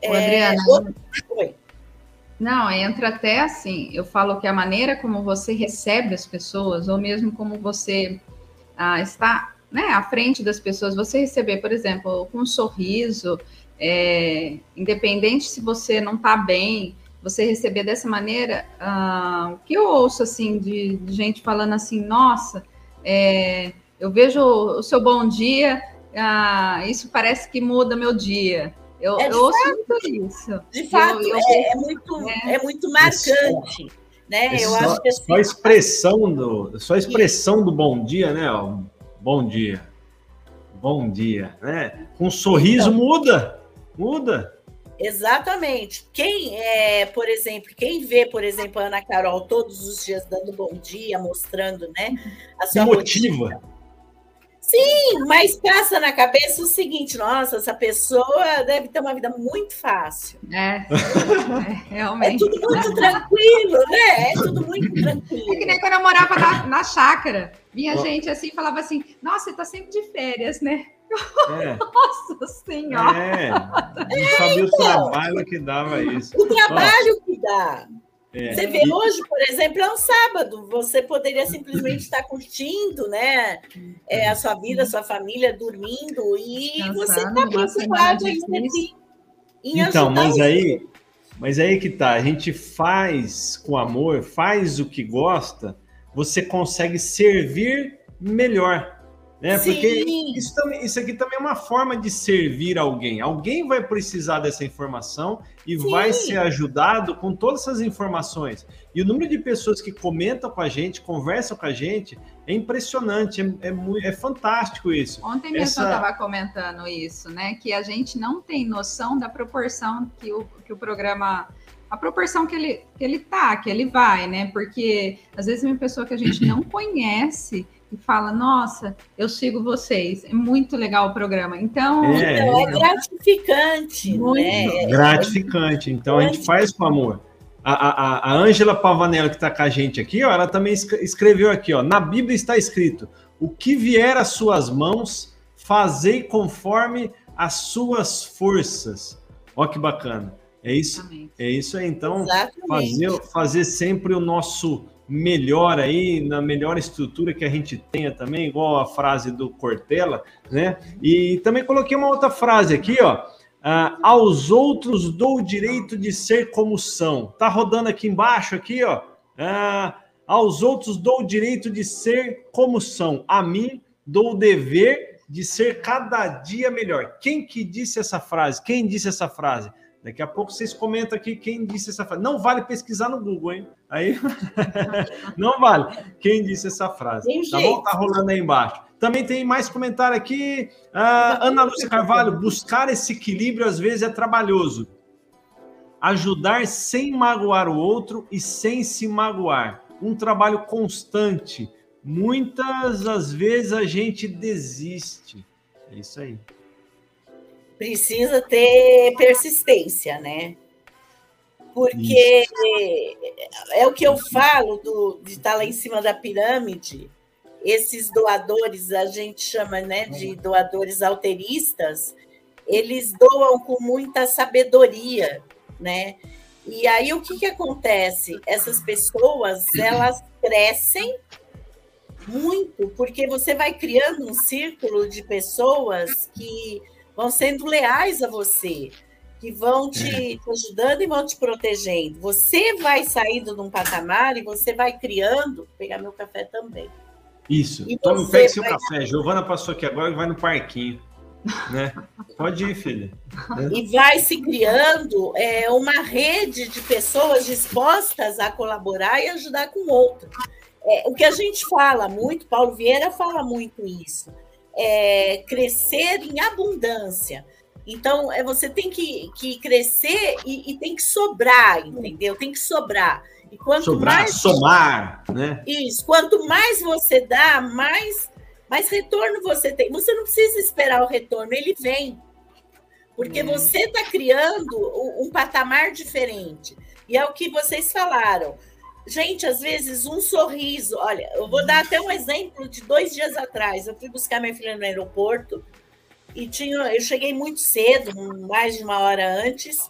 É, Adriana, Oi. Não, entra até assim. Eu falo que a maneira como você recebe as pessoas, ou mesmo como você ah, estar né, à frente das pessoas, você receber, por exemplo, com um sorriso, é, independente se você não está bem, você receber dessa maneira, ah, o que eu ouço assim de, de gente falando assim, nossa, é, eu vejo o seu bom dia, ah, isso parece que muda meu dia. Eu, é eu ouço muito isso. De fato, eu, eu, é, é, muito, é, é muito marcante. Né? Eu só, acho que assim, só a expressão do, só expressão do bom dia, né? Bom dia, bom dia, né? Com um sorriso então, muda, muda. Exatamente. Quem é, por exemplo, quem vê, por exemplo, a Ana Carol todos os dias dando bom dia, mostrando, né? A sua motiva. Rotina, Sim, mas passa na cabeça o seguinte: nossa, essa pessoa deve ter uma vida muito fácil. É, é realmente. É tudo muito tranquilo, né? É tudo muito tranquilo. É que nem quando eu morava na, na chácara. Vinha gente assim falava assim: nossa, você tá sempre de férias, né? É. Nossa Senhora! É, não sabia o trabalho que dava isso. O trabalho que dá. É. Você vê hoje, por exemplo, é um sábado. Você poderia simplesmente estar curtindo, né? É, a sua vida, a sua família, dormindo, e você está preocupado em servir. Então, mas aí, mas aí que tá. A gente faz com amor, faz o que gosta, você consegue servir melhor. Né? Porque isso, também, isso aqui também é uma forma de servir alguém. Alguém vai precisar dessa informação e Sim. vai ser ajudado com todas essas informações. E o número de pessoas que comentam com a gente, conversam com a gente, é impressionante, é, é, é fantástico isso. Ontem mesmo Essa... eu estava comentando isso, né? Que a gente não tem noção da proporção que o, que o programa a proporção que ele, que ele tá, que ele vai, né? Porque às vezes é uma pessoa que a gente não conhece e fala: Nossa, eu sigo vocês, é muito legal o programa. Então é, então, é gratificante, muito. né? Gratificante. Então a gente faz com amor. A Ângela Pavanello, que está com a gente aqui, ó, ela também escreveu aqui: ó, na Bíblia está escrito: O que vier às suas mãos, fazei conforme as suas forças. Ó, que bacana. É isso, é isso aí. Então, fazer, fazer sempre o nosso melhor aí, na melhor estrutura que a gente tenha também, igual a frase do Cortella, né? E também coloquei uma outra frase aqui, ó. Uh, aos outros dou o direito de ser como são. Tá rodando aqui embaixo, aqui, ó. Uh, aos outros dou o direito de ser como são. A mim dou o dever de ser cada dia melhor. Quem que disse essa frase? Quem disse essa frase? Daqui a pouco vocês comentam aqui quem disse essa frase. Não vale pesquisar no Google, hein? Aí não vale. Quem disse essa frase? Tem tá bom? Tá rolando aí embaixo. Também tem mais comentário aqui. Uh, Ana Lúcia Carvalho, buscar esse equilíbrio às vezes é trabalhoso. Ajudar sem magoar o outro e sem se magoar. Um trabalho constante. Muitas das vezes a gente desiste. É isso aí precisa ter persistência, né? Porque Isso. é o que eu falo do, de estar lá em cima da pirâmide. Esses doadores, a gente chama né, de doadores alteristas, eles doam com muita sabedoria, né? E aí o que, que acontece? Essas pessoas elas crescem muito, porque você vai criando um círculo de pessoas que vão sendo leais a você, que vão te, é. te ajudando e vão te protegendo. Você vai saindo de um patamar e você vai criando. Vou pegar meu café também. Isso. Tome, pegue seu vai... café. Giovana passou aqui agora e vai no parquinho. Né? Pode ir, filha. E vai se criando é, uma rede de pessoas dispostas a colaborar e ajudar com o outro. É, o que a gente fala muito, Paulo Vieira fala muito isso é, crescer em abundância. Então, é, você tem que, que crescer e, e, tem que sobrar, entendeu? Tem que sobrar. E quanto sobrar, mais. Somar, né? Isso. Quanto mais você dá, mais, mais retorno você tem. Você não precisa esperar o retorno, ele vem. Porque é. você está criando um, um patamar diferente. E é o que vocês falaram. Gente, às vezes um sorriso. Olha, eu vou dar até um exemplo de dois dias atrás. Eu fui buscar minha filha no aeroporto e tinha, eu cheguei muito cedo, mais de uma hora antes,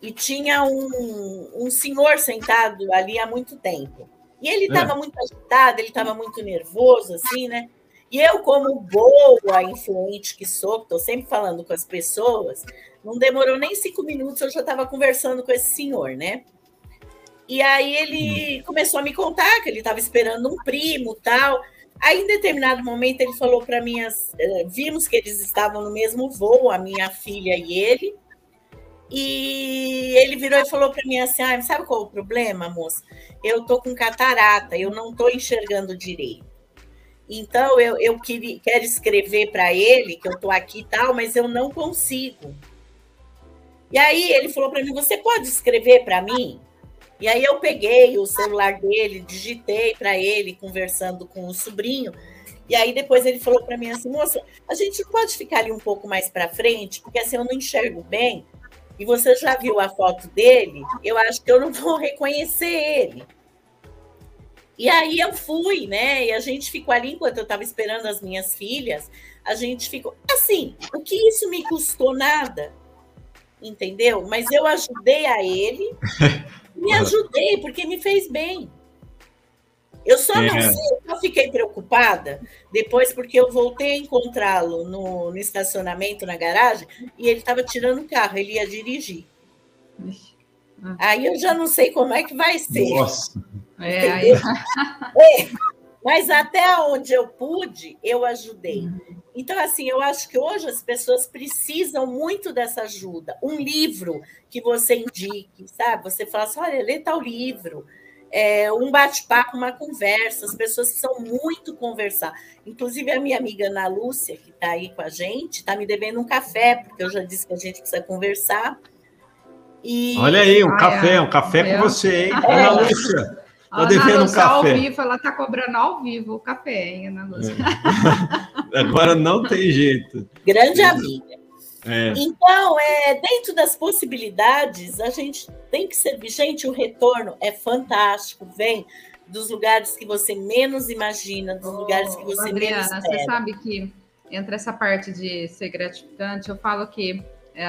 e tinha um, um senhor sentado ali há muito tempo. E ele estava é. muito agitado, ele estava muito nervoso, assim, né? E eu, como boa, influente que sou, estou sempre falando com as pessoas, não demorou nem cinco minutos, eu já estava conversando com esse senhor, né? E aí ele começou a me contar que ele estava esperando um primo tal. Aí, em determinado momento, ele falou para mim: eh, vimos que eles estavam no mesmo voo, a minha filha e ele. E ele virou e falou para mim assim: ah, sabe qual é o problema, moça? Eu tô com catarata, eu não tô enxergando direito. Então, eu, eu queria, quero escrever para ele que eu tô aqui e tal, mas eu não consigo. E aí ele falou para mim: você pode escrever para mim? E aí eu peguei o celular dele, digitei para ele, conversando com o sobrinho. E aí depois ele falou para mim assim, moça, a gente pode ficar ali um pouco mais para frente, porque assim eu não enxergo bem. E você já viu a foto dele? Eu acho que eu não vou reconhecer ele. E aí eu fui, né? E a gente ficou ali enquanto eu estava esperando as minhas filhas. A gente ficou assim. O que isso me custou nada, entendeu? Mas eu ajudei a ele me ajudei, porque me fez bem. Eu só é. não sei, eu fiquei preocupada depois, porque eu voltei a encontrá-lo no, no, estacionamento, na garagem, e ele estava tirando o carro, ele ia dirigir. Aí eu já não sei como é que vai ser. Nossa. É, aí... é, mas até onde eu pude, eu ajudei. Uhum. Então, assim, eu acho que hoje as pessoas precisam muito dessa ajuda. Um livro que você indique, sabe? Você fala assim: olha, lê tal livro é, um bate-papo, uma conversa. As pessoas precisam muito conversar. Inclusive, a minha amiga Ana Lúcia, que está aí com a gente, está me devendo um café, porque eu já disse que a gente precisa conversar. E... Olha aí, um ah, café, é. um café com você, hein? É. Ana Lúcia. Tô devendo um café. ao vivo, ela está cobrando ao vivo o café, hein, Ana Lúcia? É. Agora não tem jeito. Grande amiga. É. Então, é, dentro das possibilidades, a gente tem que ser. Gente, o retorno é fantástico, vem dos lugares que você menos imagina, dos oh, lugares que você Adriana, menos espera. Você sabe que entre essa parte de ser gratificante, eu falo que, é,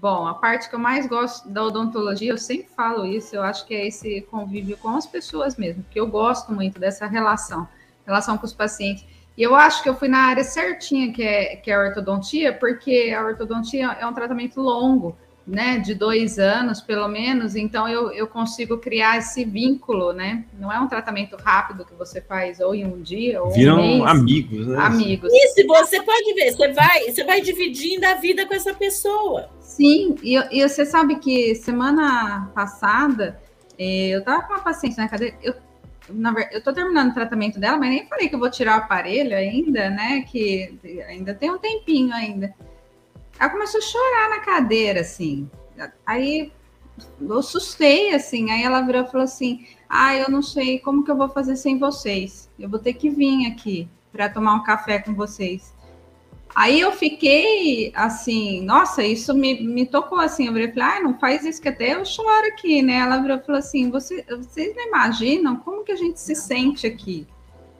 bom, a parte que eu mais gosto da odontologia, eu sempre falo isso, eu acho que é esse convívio com as pessoas mesmo, que eu gosto muito dessa relação, relação com os pacientes. E eu acho que eu fui na área certinha, que é, que é a ortodontia, porque a ortodontia é um tratamento longo, né? De dois anos, pelo menos. Então, eu, eu consigo criar esse vínculo, né? Não é um tratamento rápido que você faz ou em um dia ou Viram um mês. amigos, né? Amigos. Isso, você pode ver, você vai, você vai dividindo a vida com essa pessoa. Sim, e, e você sabe que semana passada eh, eu estava com uma paciente na cadeira, eu na eu tô terminando o tratamento dela, mas nem falei que eu vou tirar o aparelho ainda, né? Que ainda tem um tempinho ainda. Ela começou a chorar na cadeira, assim. Aí eu assustei, assim. Aí ela virou e falou assim: Ah, eu não sei como que eu vou fazer sem vocês. Eu vou ter que vir aqui para tomar um café com vocês. Aí eu fiquei assim, nossa, isso me, me tocou assim. Eu falei, ah, não faz isso que até eu choro aqui, né? Ela virou, falou assim: Você, vocês não imaginam como que a gente se sente aqui?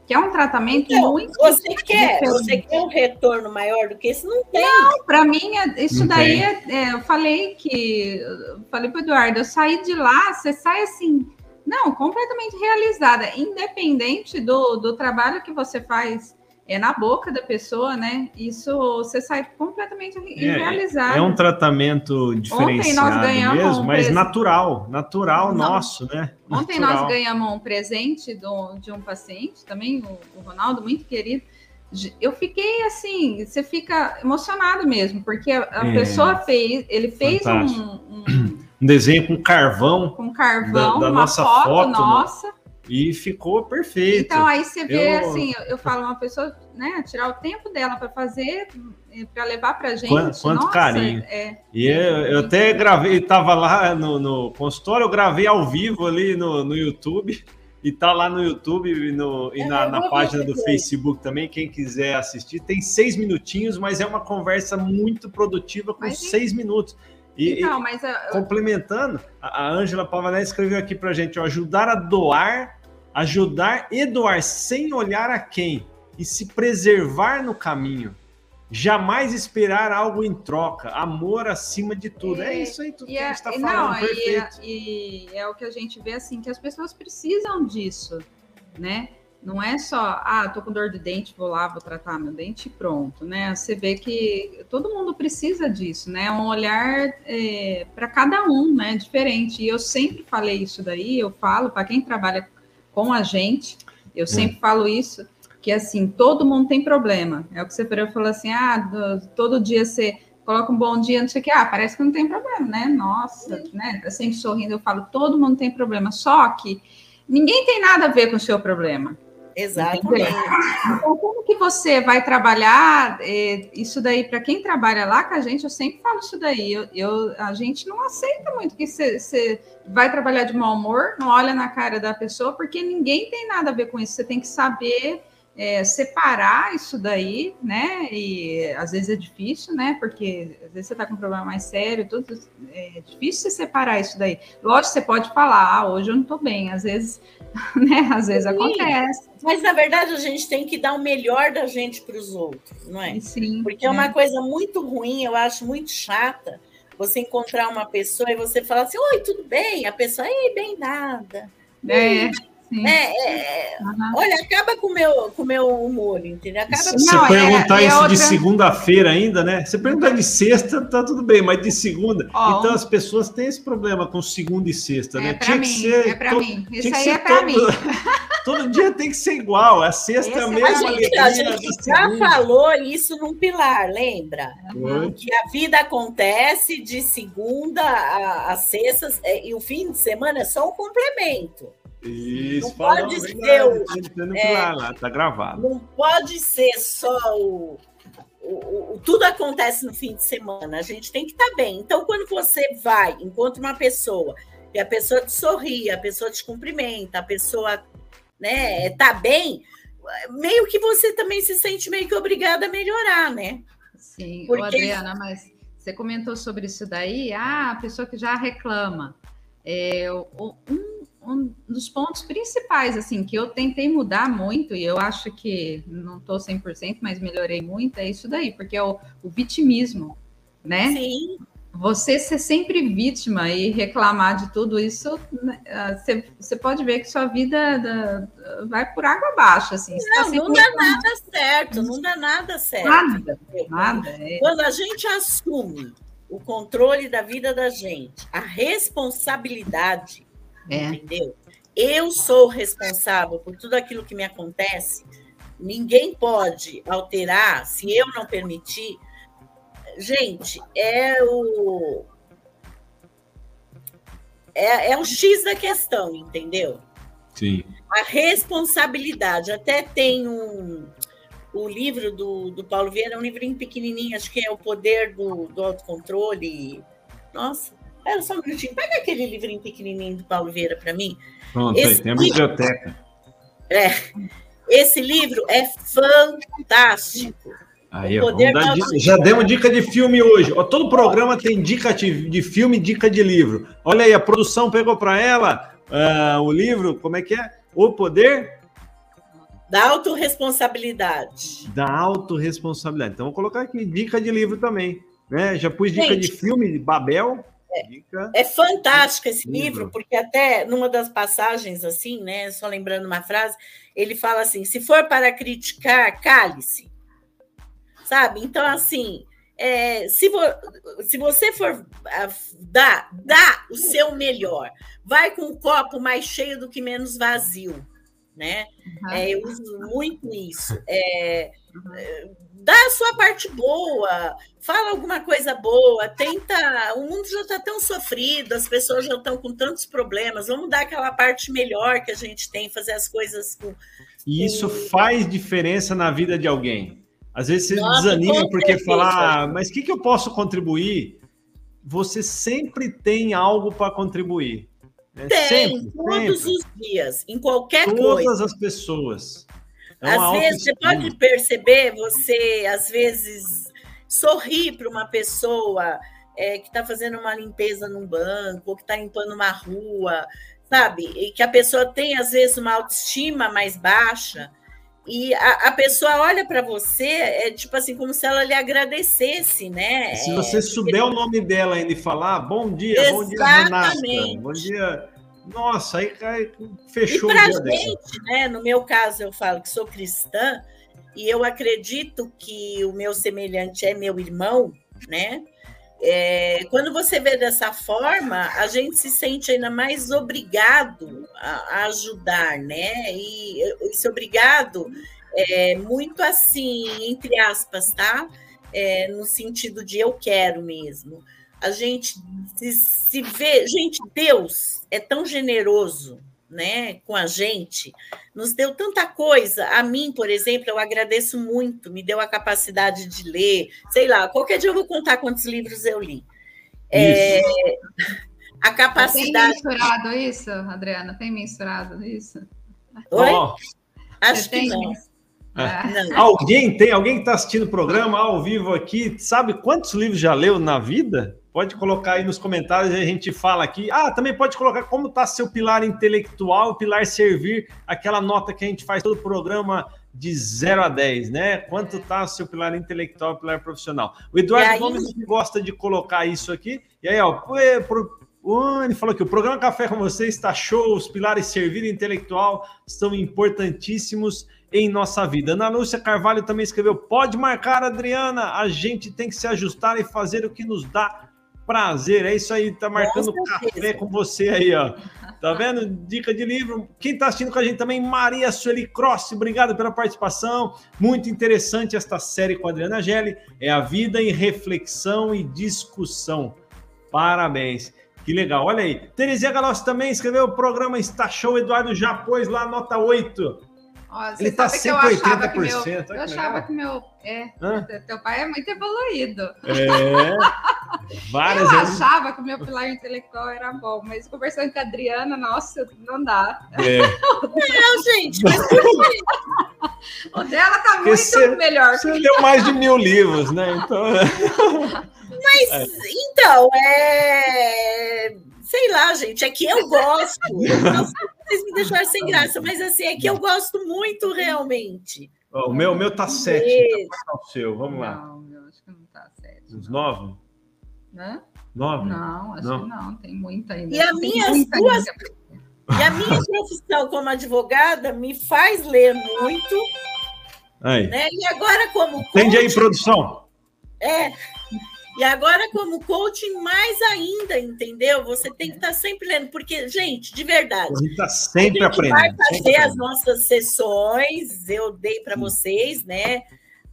Que é um tratamento então, muito. Você quer, você quer um retorno maior do que isso? Não tem. Não, para mim, é, isso não daí é, é, eu falei que. Eu falei para o Eduardo, eu saí de lá, você sai assim. Não, completamente realizada, independente do, do trabalho que você faz é na boca da pessoa, né? Isso você sai completamente irrealizado. É, é um tratamento diferenciado mesmo, um mas natural, natural Não. nosso, né? Ontem natural. nós ganhamos um presente do, de um paciente também, o, o Ronaldo, muito querido. Eu fiquei assim, você fica emocionado mesmo, porque a, a é, pessoa fez, ele fez um, um, um, desenho com carvão, com carvão, da, da nossa foto, foto nossa. E ficou perfeito. Então, aí você vê, eu... assim, eu falo, uma pessoa, né, tirar o tempo dela para fazer, para levar para gente. Quanto, quanto nossa, carinho. É, e eu, eu até gravei, estava lá no, no, consultório, eu gravei ao vivo ali no, no YouTube. E tá lá no YouTube no, e na, na página do Facebook também. Quem quiser assistir, tem seis minutinhos, mas é uma conversa muito produtiva com mas, seis minutos. E, então, mas eu... complementando, a Ângela Pavané escreveu aqui para gente: ó, ajudar a doar ajudar e doar sem olhar a quem e se preservar no caminho. Jamais esperar algo em troca, amor acima de tudo. É, é isso aí, tudo que a gente está falando, não, perfeito. E, e é o que a gente vê assim, que as pessoas precisam disso, né? Não é só, ah, tô com dor de dente, vou lá, vou tratar meu dente e pronto, né? Você vê que todo mundo precisa disso, né? Um olhar é, para cada um, né? Diferente. E eu sempre falei isso daí, eu falo para quem trabalha com a gente. Eu hum. sempre falo isso, que assim, todo mundo tem problema. É o que você falou assim, ah, do, todo dia você coloca um bom dia, não sei o que, ah, parece que não tem problema, né? Nossa, né? Tá sempre sorrindo, eu falo, todo mundo tem problema, só que ninguém tem nada a ver com o seu problema. Exatamente. Então, como que você vai trabalhar é, isso daí para quem trabalha lá com a gente? Eu sempre falo isso daí. Eu, eu a gente não aceita muito que você vai trabalhar de mau humor, não olha na cara da pessoa, porque ninguém tem nada a ver com isso. Você tem que saber é, separar isso daí, né? E às vezes é difícil, né? Porque às vezes você está com um problema mais sério, tudo é difícil você separar isso daí. Lógico, você pode falar, ah, hoje eu não estou bem, às vezes, né? Às vezes Sim, acontece. Mas na verdade a gente tem que dar o melhor da gente para os outros, não é? Sim. Porque é uma é. coisa muito ruim, eu acho muito chata você encontrar uma pessoa e você falar assim, oi, tudo bem? A pessoa, ei, bem nada. É. É, é, uhum. Olha, acaba com meu, o com meu humor, entendeu? Acaba Se você não, perguntar é, é isso outra... de segunda-feira ainda, né? Você perguntar de sexta, tá tudo bem, mas de segunda. Oh, então as pessoas têm esse problema com segunda e sexta, né? É tinha mim, que ser. É para mim. Isso aí é para mim. Todo dia tem que ser igual. A sexta Esse é a mesma. A gente, a gente já falou isso num pilar, lembra? Uhum. Que a vida acontece de segunda a, a sexta e o fim de semana é só um complemento. Isso, não pode ser o, é, lá, tá gravado. Não pode ser só o, o, o, tudo acontece no fim de semana. A gente tem que estar tá bem. Então, quando você vai, encontra uma pessoa e a pessoa te sorri, a pessoa te cumprimenta, a pessoa né, tá bem, meio que você também se sente meio que obrigada a melhorar, né? Sim, Porque... Ô, Adriana, mas você comentou sobre isso daí, ah, a pessoa que já reclama. É, um um dos pontos principais, assim, que eu tentei mudar muito, e eu acho que não estou 100%, mas melhorei muito, é isso daí, porque é o, o vitimismo, né? Sim. Você ser sempre vítima e reclamar de tudo isso, né, você, ah, pode ver que sua vida da, vai por água abaixo, assim. Tá não, não dá nada certo, não dá nada certo. Nada, nada. É. Quando a gente assume o controle da vida da gente, a responsabilidade é. Entendeu? Eu sou responsável por tudo aquilo que me acontece. Ninguém pode alterar se eu não permitir. Gente, é o. É, é o X da questão, entendeu? Sim. A responsabilidade. Até tem um. O livro do, do Paulo Vieira é um livrinho pequenininho, acho que é O Poder do, do Autocontrole. Nossa, Pera só um minutinho, pega aquele livrinho pequenininho do Paulo Vieira para mim. Pronto, Esse aí, tem a biblioteca. É, esse livro é fantástico. Aí, já demos dica de filme hoje. Ó, todo programa tem dica de, de filme dica de livro. Olha aí, a produção pegou para ela uh, o livro, como é que é? O Poder da autorresponsabilidade. Da autorresponsabilidade. Então, vou colocar aqui dica de livro também. Né? Já pus dica Gente, de filme, de Babel. É, é fantástico esse livro, porque até numa das passagens, assim, né? Só lembrando uma frase, ele fala assim: se for para criticar, cale-se. Sabe? Então, assim, é, se, vo, se você for dar, dá o seu melhor, vai com o copo mais cheio do que menos vazio, né? Uhum. É, eu uso muito isso. É, uhum dá a sua parte boa, fala alguma coisa boa, tenta. O mundo já está tão sofrido, as pessoas já estão com tantos problemas. Vamos dar aquela parte melhor que a gente tem, fazer as coisas com. E isso faz diferença na vida de alguém. Às vezes você Nossa, desanima porque falar, ah, mas o que, que eu posso contribuir? Você sempre tem algo para contribuir. Né? Tem, sempre, todos sempre. os dias, em qualquer Todas coisa. Todas as pessoas. É às vezes, você pode perceber, você às vezes sorrir para uma pessoa é, que está fazendo uma limpeza num banco, ou que está limpando uma rua, sabe? E que a pessoa tem, às vezes, uma autoestima mais baixa, e a, a pessoa olha para você, é tipo assim, como se ela lhe agradecesse, né? Se você é, souber porque... o nome dela ainda e falar, bom dia, Exatamente. bom dia, Renata, bom dia nossa, aí cai, fechou. E para a gente, né, no meu caso, eu falo que sou cristã e eu acredito que o meu semelhante é meu irmão, né? É, quando você vê dessa forma, a gente se sente ainda mais obrigado a, a ajudar, né? E esse obrigado é muito assim, entre aspas, tá? É, no sentido de eu quero mesmo a gente se, se vê. Gente, Deus é tão generoso né, com a gente, nos deu tanta coisa. A mim, por exemplo, eu agradeço muito, me deu a capacidade de ler. Sei lá, qualquer dia eu vou contar quantos livros eu li. É, a capacidade. Tem mensurado isso, Adriana? Tem mensurado isso? Oi? Oh. Acho Você que tem? não. É. Alguém tem, alguém que está assistindo o programa ao vivo aqui, sabe quantos livros já leu na vida? Pode colocar aí nos comentários e a gente fala aqui. Ah, também pode colocar como está seu pilar intelectual, pilar servir, aquela nota que a gente faz todo o programa de 0 a 10, né? Quanto tá o seu pilar intelectual pilar profissional? O Eduardo aí... Gomes gosta de colocar isso aqui. E aí, ó, pro, ele falou que o programa Café com você está show, os pilares servir intelectual são importantíssimos em nossa vida. Ana Lúcia Carvalho também escreveu: pode marcar, Adriana, a gente tem que se ajustar e fazer o que nos dá prazer. É isso aí, tá marcando café com você aí, ó. Tá vendo? Dica de livro. Quem tá assistindo com a gente também, Maria Sueli Cross, obrigado pela participação. Muito interessante esta série com a Adriana Gelli. É a vida em reflexão e discussão. Parabéns. Que legal, olha aí. Terezinha Galossi também escreveu o programa Está Show. Eduardo já pôs lá nota 8. Ó, Ele está sempre 80%. Que meu, eu achava que meu. É, teu pai é muito evoluído. É. Várias eu vezes. achava que o meu pilar intelectual era bom, mas conversando com a Adriana, nossa, não dá. É. não, gente, mas o dela tá muito você, melhor. Você leu mais de mil livros, né? Então. Mas, é. então, é. Sei lá, gente, é que eu gosto. vocês me deixaram sem graça, mas assim, é que eu gosto muito realmente. Oh, o meu, o meu tá sete. Tá o seu, vamos lá. Não, meu, acho que não tá sete. Uns nove? Né? Nove? Não, acho não. que não, tem muita ainda. E a minha duas. E a minha profissão como advogada me faz ler muito. Aí. Né? E agora, como. Entende aí, produção? É. E agora, como coaching, mais ainda, entendeu? Você tem que estar tá sempre lendo, porque, gente, de verdade. A gente está sempre a gente aprendendo. Vai fazer as nossas sessões, eu dei para vocês, né?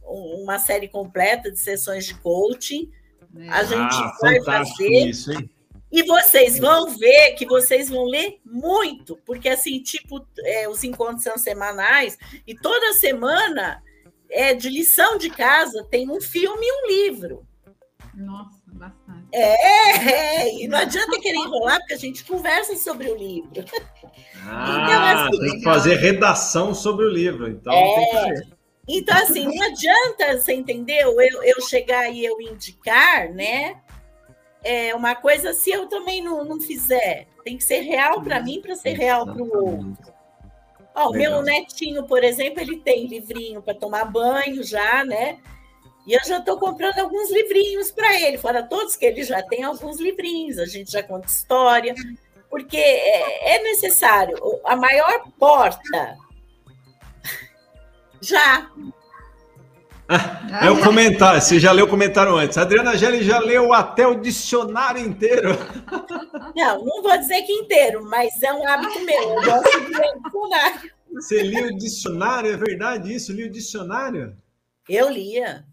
Uma série completa de sessões de coaching. A ah, gente ah, vai fazer. Isso, hein? E vocês vão ver que vocês vão ler muito, porque assim, tipo, é, os encontros são semanais, e toda semana é de lição de casa tem um filme e um livro. Nossa, bastante. É, é, e não adianta querer enrolar, porque a gente conversa sobre o livro. Ah, então, assim, tem que fazer redação sobre o livro, então é, Então, assim, não adianta, você entendeu? Eu, eu chegar e eu indicar, né? É uma coisa se eu também não, não fizer. Tem que ser real para mim para ser real para o outro. Ó, o meu netinho, por exemplo, ele tem livrinho para tomar banho já, né? E eu já estou comprando alguns livrinhos para ele, fora todos que ele já tem alguns livrinhos, a gente já conta história, porque é, é necessário. A maior porta já. é o comentário, você já leu o comentário antes. A Adriana Gelli já leu até o dicionário inteiro. Não, não vou dizer que inteiro, mas é um hábito meu. Eu gosto de ler o dicionário. Você lia o dicionário? É verdade isso? Lia o dicionário? Eu lia.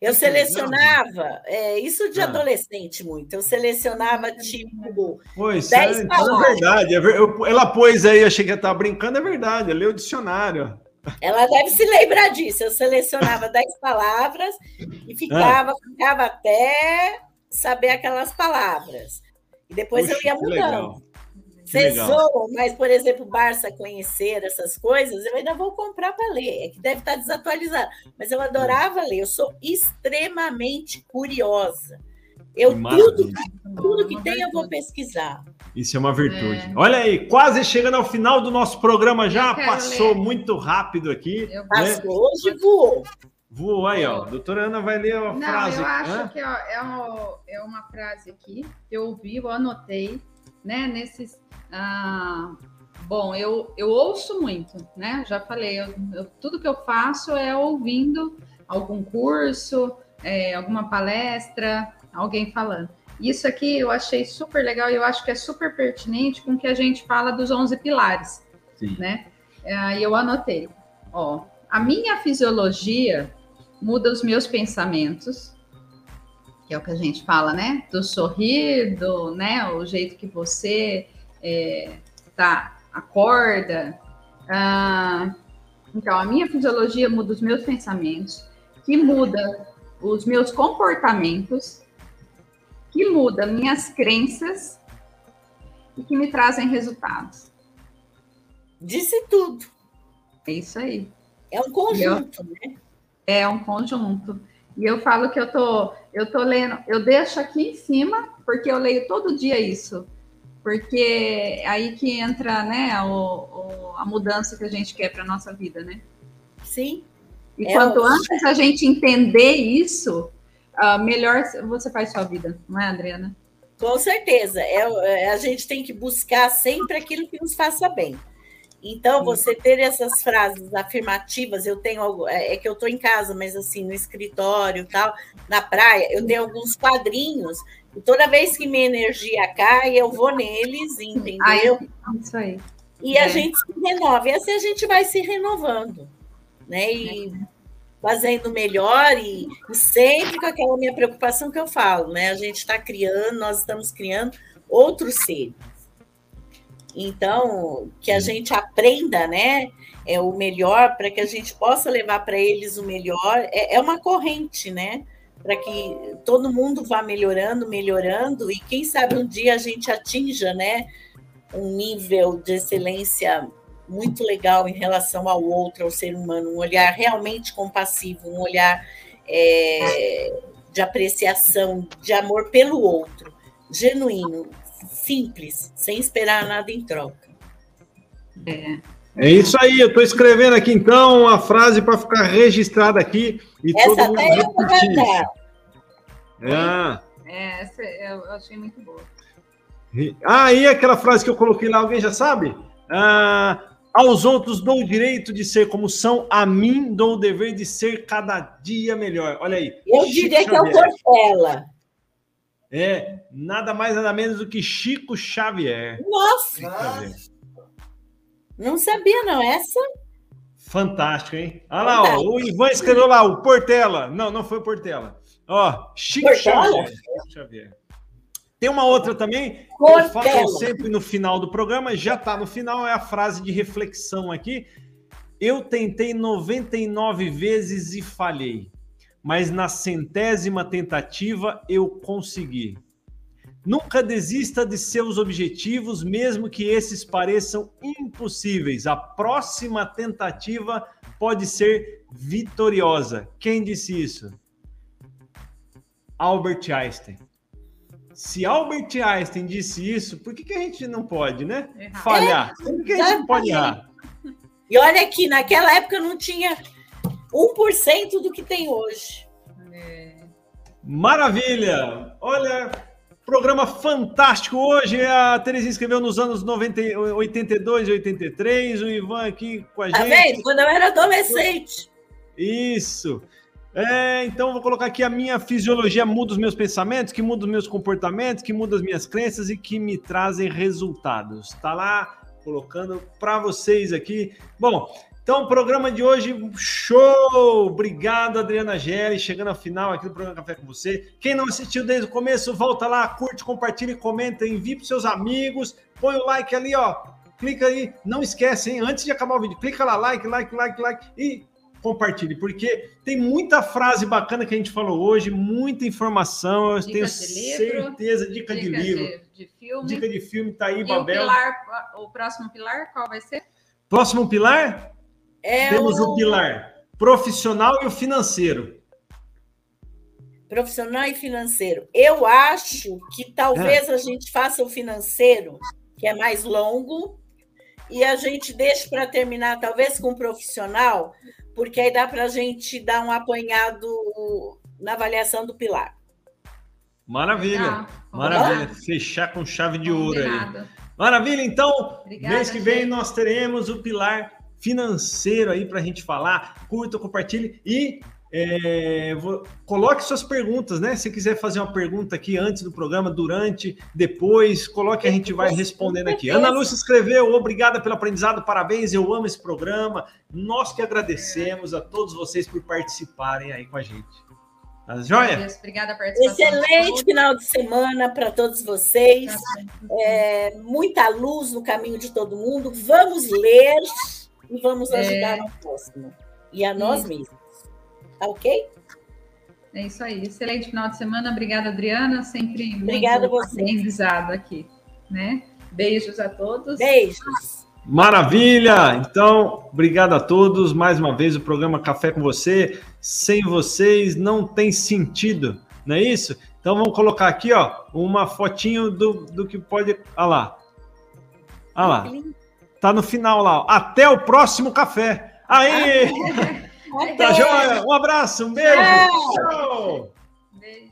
Eu selecionava, é, isso de ah. adolescente muito, eu selecionava tipo pois, 10 é, palavras. É verdade, eu, ela pôs aí, achei que ela estava brincando, é verdade, leu o dicionário. Ela deve se lembrar disso, eu selecionava 10 palavras e ficava, ah. ficava até saber aquelas palavras. E depois Puxa, eu ia mudando. Vocês zoam, mas, por exemplo, Barça conhecer essas coisas, eu ainda vou comprar para ler. É que deve estar desatualizado. Mas eu adorava ler, eu sou extremamente curiosa. Eu tudo, tudo que tem eu vou pesquisar. Isso é uma virtude. É. Olha aí, quase chegando ao final do nosso programa já. Passou ler. muito rápido aqui. Eu Passou, né? hoje voou. Voou aí, ó. Doutora Ana vai ler a Não, frase. Eu acho Hã? que ó, é, uma, é uma frase aqui que eu ouvi, eu anotei, né? Nesses ah, bom, eu, eu ouço muito, né? Já falei, eu, eu, tudo que eu faço é ouvindo algum curso, é, alguma palestra, alguém falando. Isso aqui eu achei super legal e eu acho que é super pertinente com o que a gente fala dos 11 pilares, Sim. né? É, eu anotei, ó, a minha fisiologia muda os meus pensamentos, que é o que a gente fala, né? Do sorrir, do, né? O jeito que você é, tá, acorda. Ah, então, a minha fisiologia muda os meus pensamentos, que muda os meus comportamentos, que muda minhas crenças e que me trazem resultados. Disse tudo. É isso aí. É um conjunto, eu, né? É um conjunto. E eu falo que eu tô, eu tô lendo, eu deixo aqui em cima, porque eu leio todo dia isso porque é aí que entra né, o, o, a mudança que a gente quer para a nossa vida, né? Sim. E é quanto antes a gente entender isso, uh, melhor você faz sua vida, não é, Adriana? Com certeza. É, é, a gente tem que buscar sempre aquilo que nos faça bem. Então, você ter essas frases afirmativas, eu tenho é, é que eu estou em casa, mas assim, no escritório tal, na praia, eu tenho alguns quadrinhos, e toda vez que minha energia cai, eu vou neles, entendeu? Ai, isso aí. E é. a gente se renova, e assim a gente vai se renovando, né? E fazendo melhor, e, e sempre com aquela minha preocupação que eu falo, né? A gente está criando, nós estamos criando outros seres. Então, que a gente aprenda, né? É o melhor para que a gente possa levar para eles o melhor. É, é uma corrente, né? Para que todo mundo vá melhorando, melhorando e quem sabe um dia a gente atinja, né? Um nível de excelência muito legal em relação ao outro, ao ser humano, um olhar realmente compassivo, um olhar é, de apreciação, de amor pelo outro, genuíno, simples, sem esperar nada em troca. É. É isso aí, eu estou escrevendo aqui então a frase para ficar registrada aqui e essa todo mundo repetir. É. é, essa eu achei muito boa. Ah, e aquela frase que eu coloquei lá, alguém já sabe? Ah, aos outros dou o direito de ser como são, a mim dou o dever de ser cada dia melhor. Olha aí. Eu diria que é o Cortella. É, nada mais, nada menos do que Chico Xavier. Nossa! Não sabia, não, essa? Fantástico, hein? Olha lá, ó, o Ivan escreveu lá, o Portela. Não, não foi o Portela. Ó, Chico Xavier. Xavier. Tem uma outra também, Portela. eu falo sempre no final do programa, já está no final, é a frase de reflexão aqui. Eu tentei 99 vezes e falhei mas na centésima tentativa eu consegui. Nunca desista de seus objetivos, mesmo que esses pareçam impossíveis. A próxima tentativa pode ser vitoriosa. Quem disse isso? Albert Einstein. Se Albert Einstein disse isso, por que, que a gente não pode, né? Errar. Falhar. Por que a gente não pode errar? E olha aqui, naquela época não tinha 1% do que tem hoje. É. Maravilha! Olha, programa fantástico hoje. A Terezinha escreveu nos anos 90, 82 e 83. O Ivan aqui com a tá gente. Vendo? Quando eu era adolescente. Isso. É, então vou colocar aqui a minha fisiologia muda os meus pensamentos, que muda os meus comportamentos, que muda as minhas crenças e que me trazem resultados. Tá lá colocando para vocês aqui. Bom, então, o programa de hoje, show! Obrigado, Adriana Gelli, chegando ao final aqui do programa Café com você. Quem não assistiu desde o começo, volta lá, curte, compartilha, comenta, envie para seus amigos, põe o like ali, ó. Clica aí, não esquece, hein? Antes de acabar o vídeo, clica lá, like, like, like, like e compartilhe, porque tem muita frase bacana que a gente falou hoje, muita informação, eu dica tenho certeza, dica, dica de livro. De, de, filme. Dica de filme, tá aí, e Babel. O, pilar, o próximo pilar, qual vai ser? Próximo pilar? É Temos o... o pilar profissional e o financeiro. Profissional e financeiro. Eu acho que talvez é. a gente faça o financeiro, que é mais longo, e a gente deixe para terminar, talvez com o profissional, porque aí dá para a gente dar um apanhado na avaliação do pilar. Maravilha, maravilha. Fechar com chave de ouro aí. Maravilha, então, Obrigada, mês que vem gente. nós teremos o pilar financeiro aí para a gente falar. Curta, compartilhe e é, vou, coloque suas perguntas, né? Se quiser fazer uma pergunta aqui antes do programa, durante, depois, coloque a gente vai respondendo aqui. Ana Lúcia escreveu: obrigada pelo aprendizado, parabéns, eu amo esse programa. Nós que agradecemos a todos vocês por participarem aí com a gente. Tá joia? Obrigada participação. Excelente final de semana para todos vocês. É, muita luz no caminho de todo mundo. Vamos ler e vamos é. ajudar é... ao próximo e a nós isso. mesmos. Tá ok? É isso aí. Excelente final de semana. Obrigada, Adriana. Sempre Obrigada muito aprendizado aqui. Né? Beijos a todos. Beijos. Maravilha! Então, obrigado a todos. Mais uma vez, o programa Café com você. Sem vocês não tem sentido, não é isso? Então, vamos colocar aqui, ó, uma fotinho do, do que pode. Olha lá. Olha lá. Tá no final lá. Até o próximo café. Aí! tá joia! Um abraço, um beijo! Tchau! Beijo!